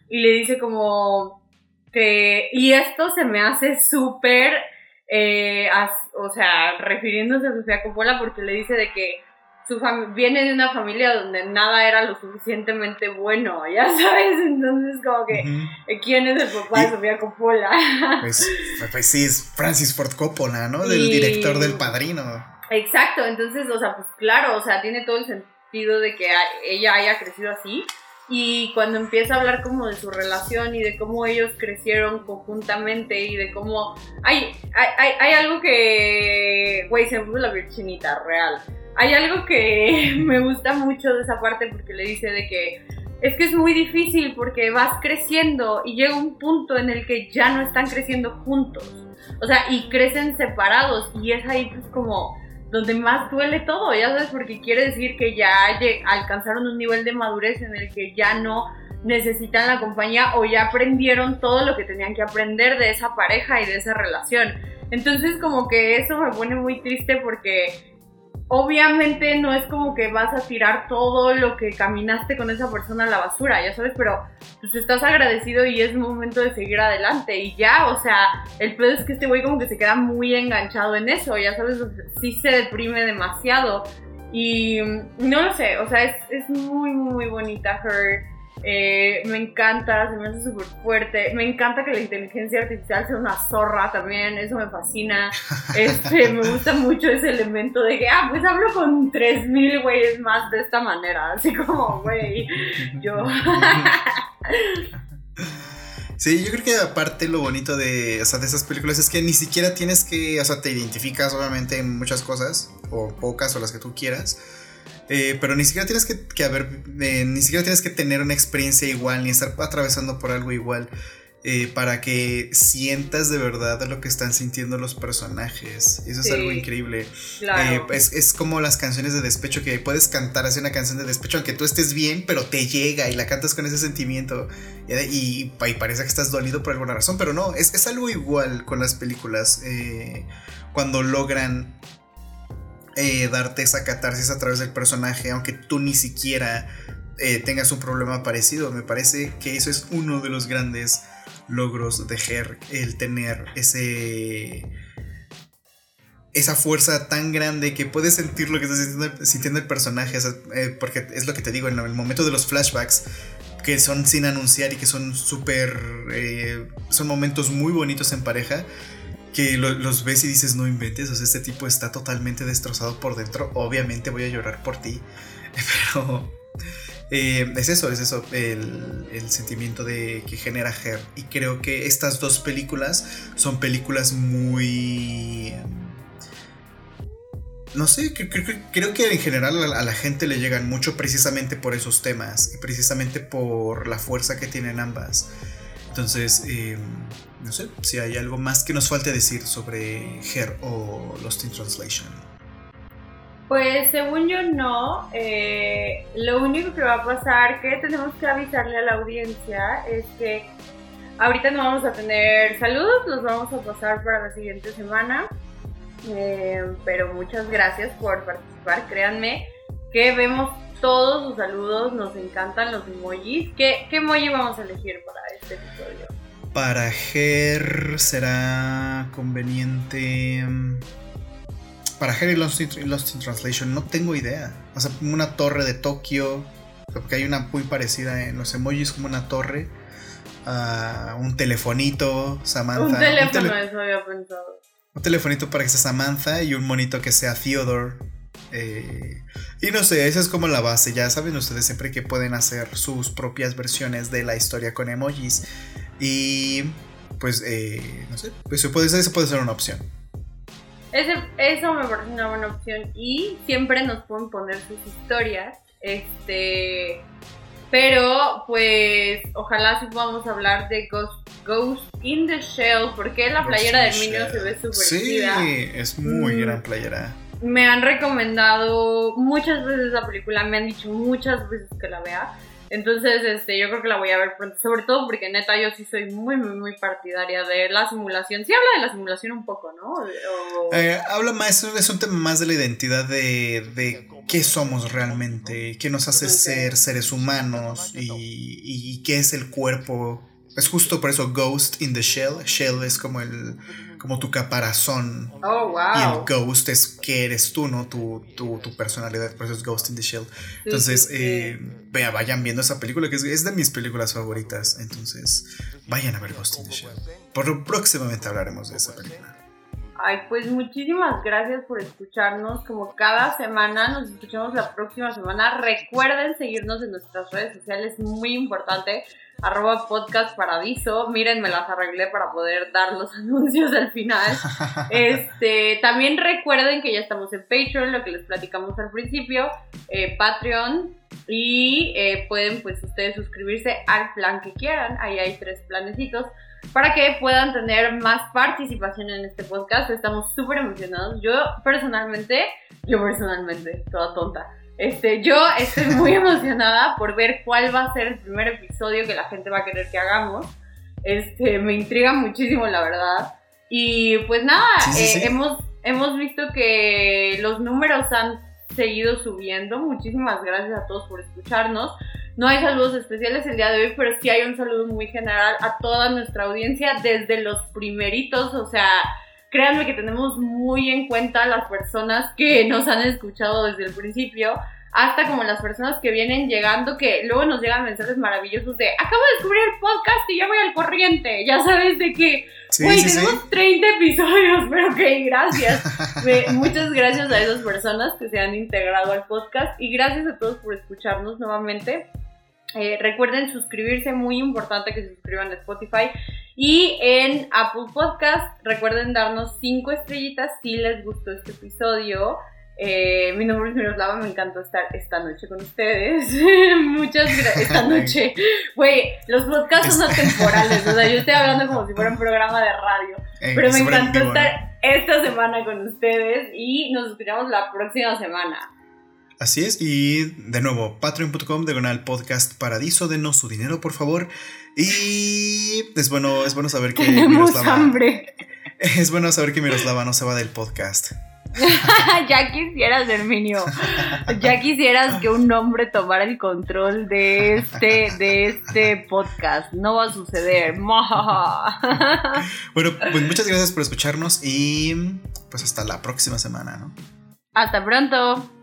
y le dice como, y esto se me hace súper, eh, o sea, refiriéndose a Sofía Coppola porque le dice de que su viene de una familia donde nada era lo suficientemente bueno, ya sabes, entonces como que, ¿quién es el papá de Sofía Coppola? Pues, pues, sí, es Francis Ford Coppola, ¿no? Del director del Padrino. Exacto, entonces, o sea, pues claro, o sea, tiene todo el sentido de que ella haya crecido así, y cuando empieza a hablar como de su relación y de cómo ellos crecieron conjuntamente y de cómo hay, hay, hay, algo que, güey, se me la virginita real. Hay algo que me gusta mucho de esa parte porque le dice de que es que es muy difícil porque vas creciendo y llega un punto en el que ya no están creciendo juntos. O sea, y crecen separados y es ahí pues como donde más duele todo, ya sabes, porque quiere decir que ya alcanzaron un nivel de madurez en el que ya no necesitan la compañía o ya aprendieron todo lo que tenían que aprender de esa pareja y de esa relación. Entonces como que eso me pone muy triste porque obviamente no es como que vas a tirar todo lo que caminaste con esa persona a la basura, ya sabes, pero pues estás agradecido y es momento de seguir adelante y ya, o sea, el pedo es que este güey como que se queda muy enganchado en eso, ya sabes, sí se deprime demasiado y no lo sé, o sea, es, es muy, muy bonita Her eh, me encanta, se me hace súper fuerte. Me encanta que la inteligencia artificial sea una zorra también, eso me fascina. Este, me gusta mucho ese elemento de que, ah, pues hablo con 3000 güeyes más de esta manera. Así como, güey, yo. Sí, yo creo que aparte lo bonito de, o sea, de esas películas es que ni siquiera tienes que, o sea, te identificas obviamente en muchas cosas, o pocas, o las que tú quieras eh, pero ni siquiera tienes que, haber, eh, ni siquiera tienes que tener una experiencia igual, ni estar atravesando por algo igual. Eh, para que sientas de verdad lo que están sintiendo los personajes. Eso es algo increíble. es, como las canciones de despecho que puedes cantar así una canción de despecho aunque tú estés bien, pero te llega y la cantas con ese sentimiento y, parece que estás dolido por alguna razón, pero no, es, es algo igual con las películas. cuando logran eh, darte esa catarsis a través del personaje, aunque tú ni siquiera eh, tengas un problema parecido. Me parece que eso es uno de los grandes logros de Her, el tener ese esa fuerza tan grande que puedes sentir lo que estás sintiendo, el personaje, eh, porque es lo que te digo, en el momento de los flashbacks, que son sin anunciar y que son súper, son momentos muy bonitos en pareja, que los ves y dices, no inventes, o sea, este tipo está totalmente destrozado por dentro, obviamente voy a llorar por ti, pero eh, es eso, es eso, el, sentimiento de que genera Her. Y creo que estas dos películas son películas muy... No sé, creo, que en general a la gente le llegan mucho precisamente por esos temas y precisamente por la fuerza que tienen ambas. Entonces, eh, no sé si hay algo más que nos falte decir sobre Her o Lost in Translation. Pues según yo no, eh, lo único que va a pasar que tenemos que avisarle a la audiencia es que ahorita no vamos a tener saludos, los vamos a pasar para la siguiente semana. Eh, pero muchas gracias por participar, créanme que vemos todos sus saludos, nos encantan los emojis. ¿Qué, qué emoji vamos a elegir para este episodio? Para Ger será conveniente. Mm, para Ger y Lost in, Translation no tengo idea. O sea, una torre de Tokio. Porque hay una muy parecida en los emojis como una torre. Uh, un telefonito, Samantha. Un teléfono, eso había pensado. Un telefonito para que sea Samantha y un monito que sea Theodore. Eh, y no sé, esa es como la base. Ya saben ustedes siempre que pueden hacer sus propias versiones de la historia con emojis. Y pues, eh, no sé, pues eso puede, ser, puede ser una opción. eso me parece una buena opción. Y siempre nos pueden poner sus historias. Este. Pero, pues, ojalá sí podamos hablar de Ghost, Ghost in the Shell, porque la playera del Minio se ve súper Sí, es muy mm. gran playera me han recomendado muchas veces la película, me han dicho muchas veces que la vea. Entonces, este, yo creo que la voy a ver pronto, sobre todo porque neta yo sí soy muy, muy, muy partidaria de la simulación. Sí habla de la simulación un poco, ¿no? Eh, habla más, es un tema más de la identidad de, de qué somos realmente, qué nos hace ser seres humanos y, y qué es el cuerpo. Es justo por eso Ghost in the Shell. Shell es como el como tu caparazón. Oh, wow. Y el ghost es que eres tú, ¿no? Tu, tu, tu personalidad, por eso es Ghost in the Shell. Entonces, eh, vea, vayan viendo esa película, que es, de mis películas favoritas. Entonces, vayan a ver Ghost in the Shell. Por, próximamente hablaremos de esa película. Ay, pues muchísimas gracias por escucharnos. Como cada semana, nos escuchamos la próxima semana. Recuerden seguirnos en nuestras redes sociales, muy importante arroba podcast paradiso. Miren, me las arreglé para poder dar los anuncios al final. Este, también recuerden que ya estamos en Patreon, lo que les platicamos al principio, eh, Patreon. Y eh, pueden pues ustedes suscribirse al plan que quieran. Ahí hay tres planecitos para que puedan tener más participación en este podcast. Estamos súper emocionados. Yo personalmente, yo personalmente, toda tonta este, yo estoy muy emocionada por ver cuál va a ser el primer episodio que la gente va a querer que hagamos. Este, me intriga muchísimo, la verdad. Y pues nada, eh, Hemos, hemos visto que los números han seguido subiendo. Muchísimas gracias a todos por escucharnos. No hay saludos especiales el día de hoy, pero sí hay un saludo muy general a toda nuestra audiencia desde los primeritos, o sea, créanme que tenemos muy en cuenta las personas que nos han escuchado desde el principio, hasta como las personas que vienen llegando, que luego nos llegan mensajes maravillosos de, acabo de descubrir el podcast y ya voy al corriente, ya sabes de que, güey, tenemos 30 episodios, pero ok, gracias. muchas gracias a esas personas que se han integrado al podcast y gracias a todos por escucharnos nuevamente. Eh, recuerden suscribirse, muy importante que se suscriban a Spotify. Y en Apple Podcast, recuerden darnos 5 estrellitas si les gustó este episodio. Eh, mi nombre es Miroslava, me encantó estar esta noche con ustedes. Muchas gracias. Esta noche. Güey, los podcasts son atemporales. O sea, yo estoy hablando como si fuera un programa de radio. Eh, pero me encantó estar esta semana con ustedes y nos escuchamos la próxima semana. Así es, y de nuevo, patreon.com diagonal podcast paradiso, denos su dinero, por favor. Y es bueno, es bueno saber que Miroslava. hambre. Es bueno saber que Miroslava no se va del podcast. ya quisieras, Herminio. Ya quisieras que un hombre tomara el control de este, de este podcast. No va a suceder. bueno, pues muchas gracias por escucharnos y pues hasta la próxima semana, ¿no? Hasta pronto.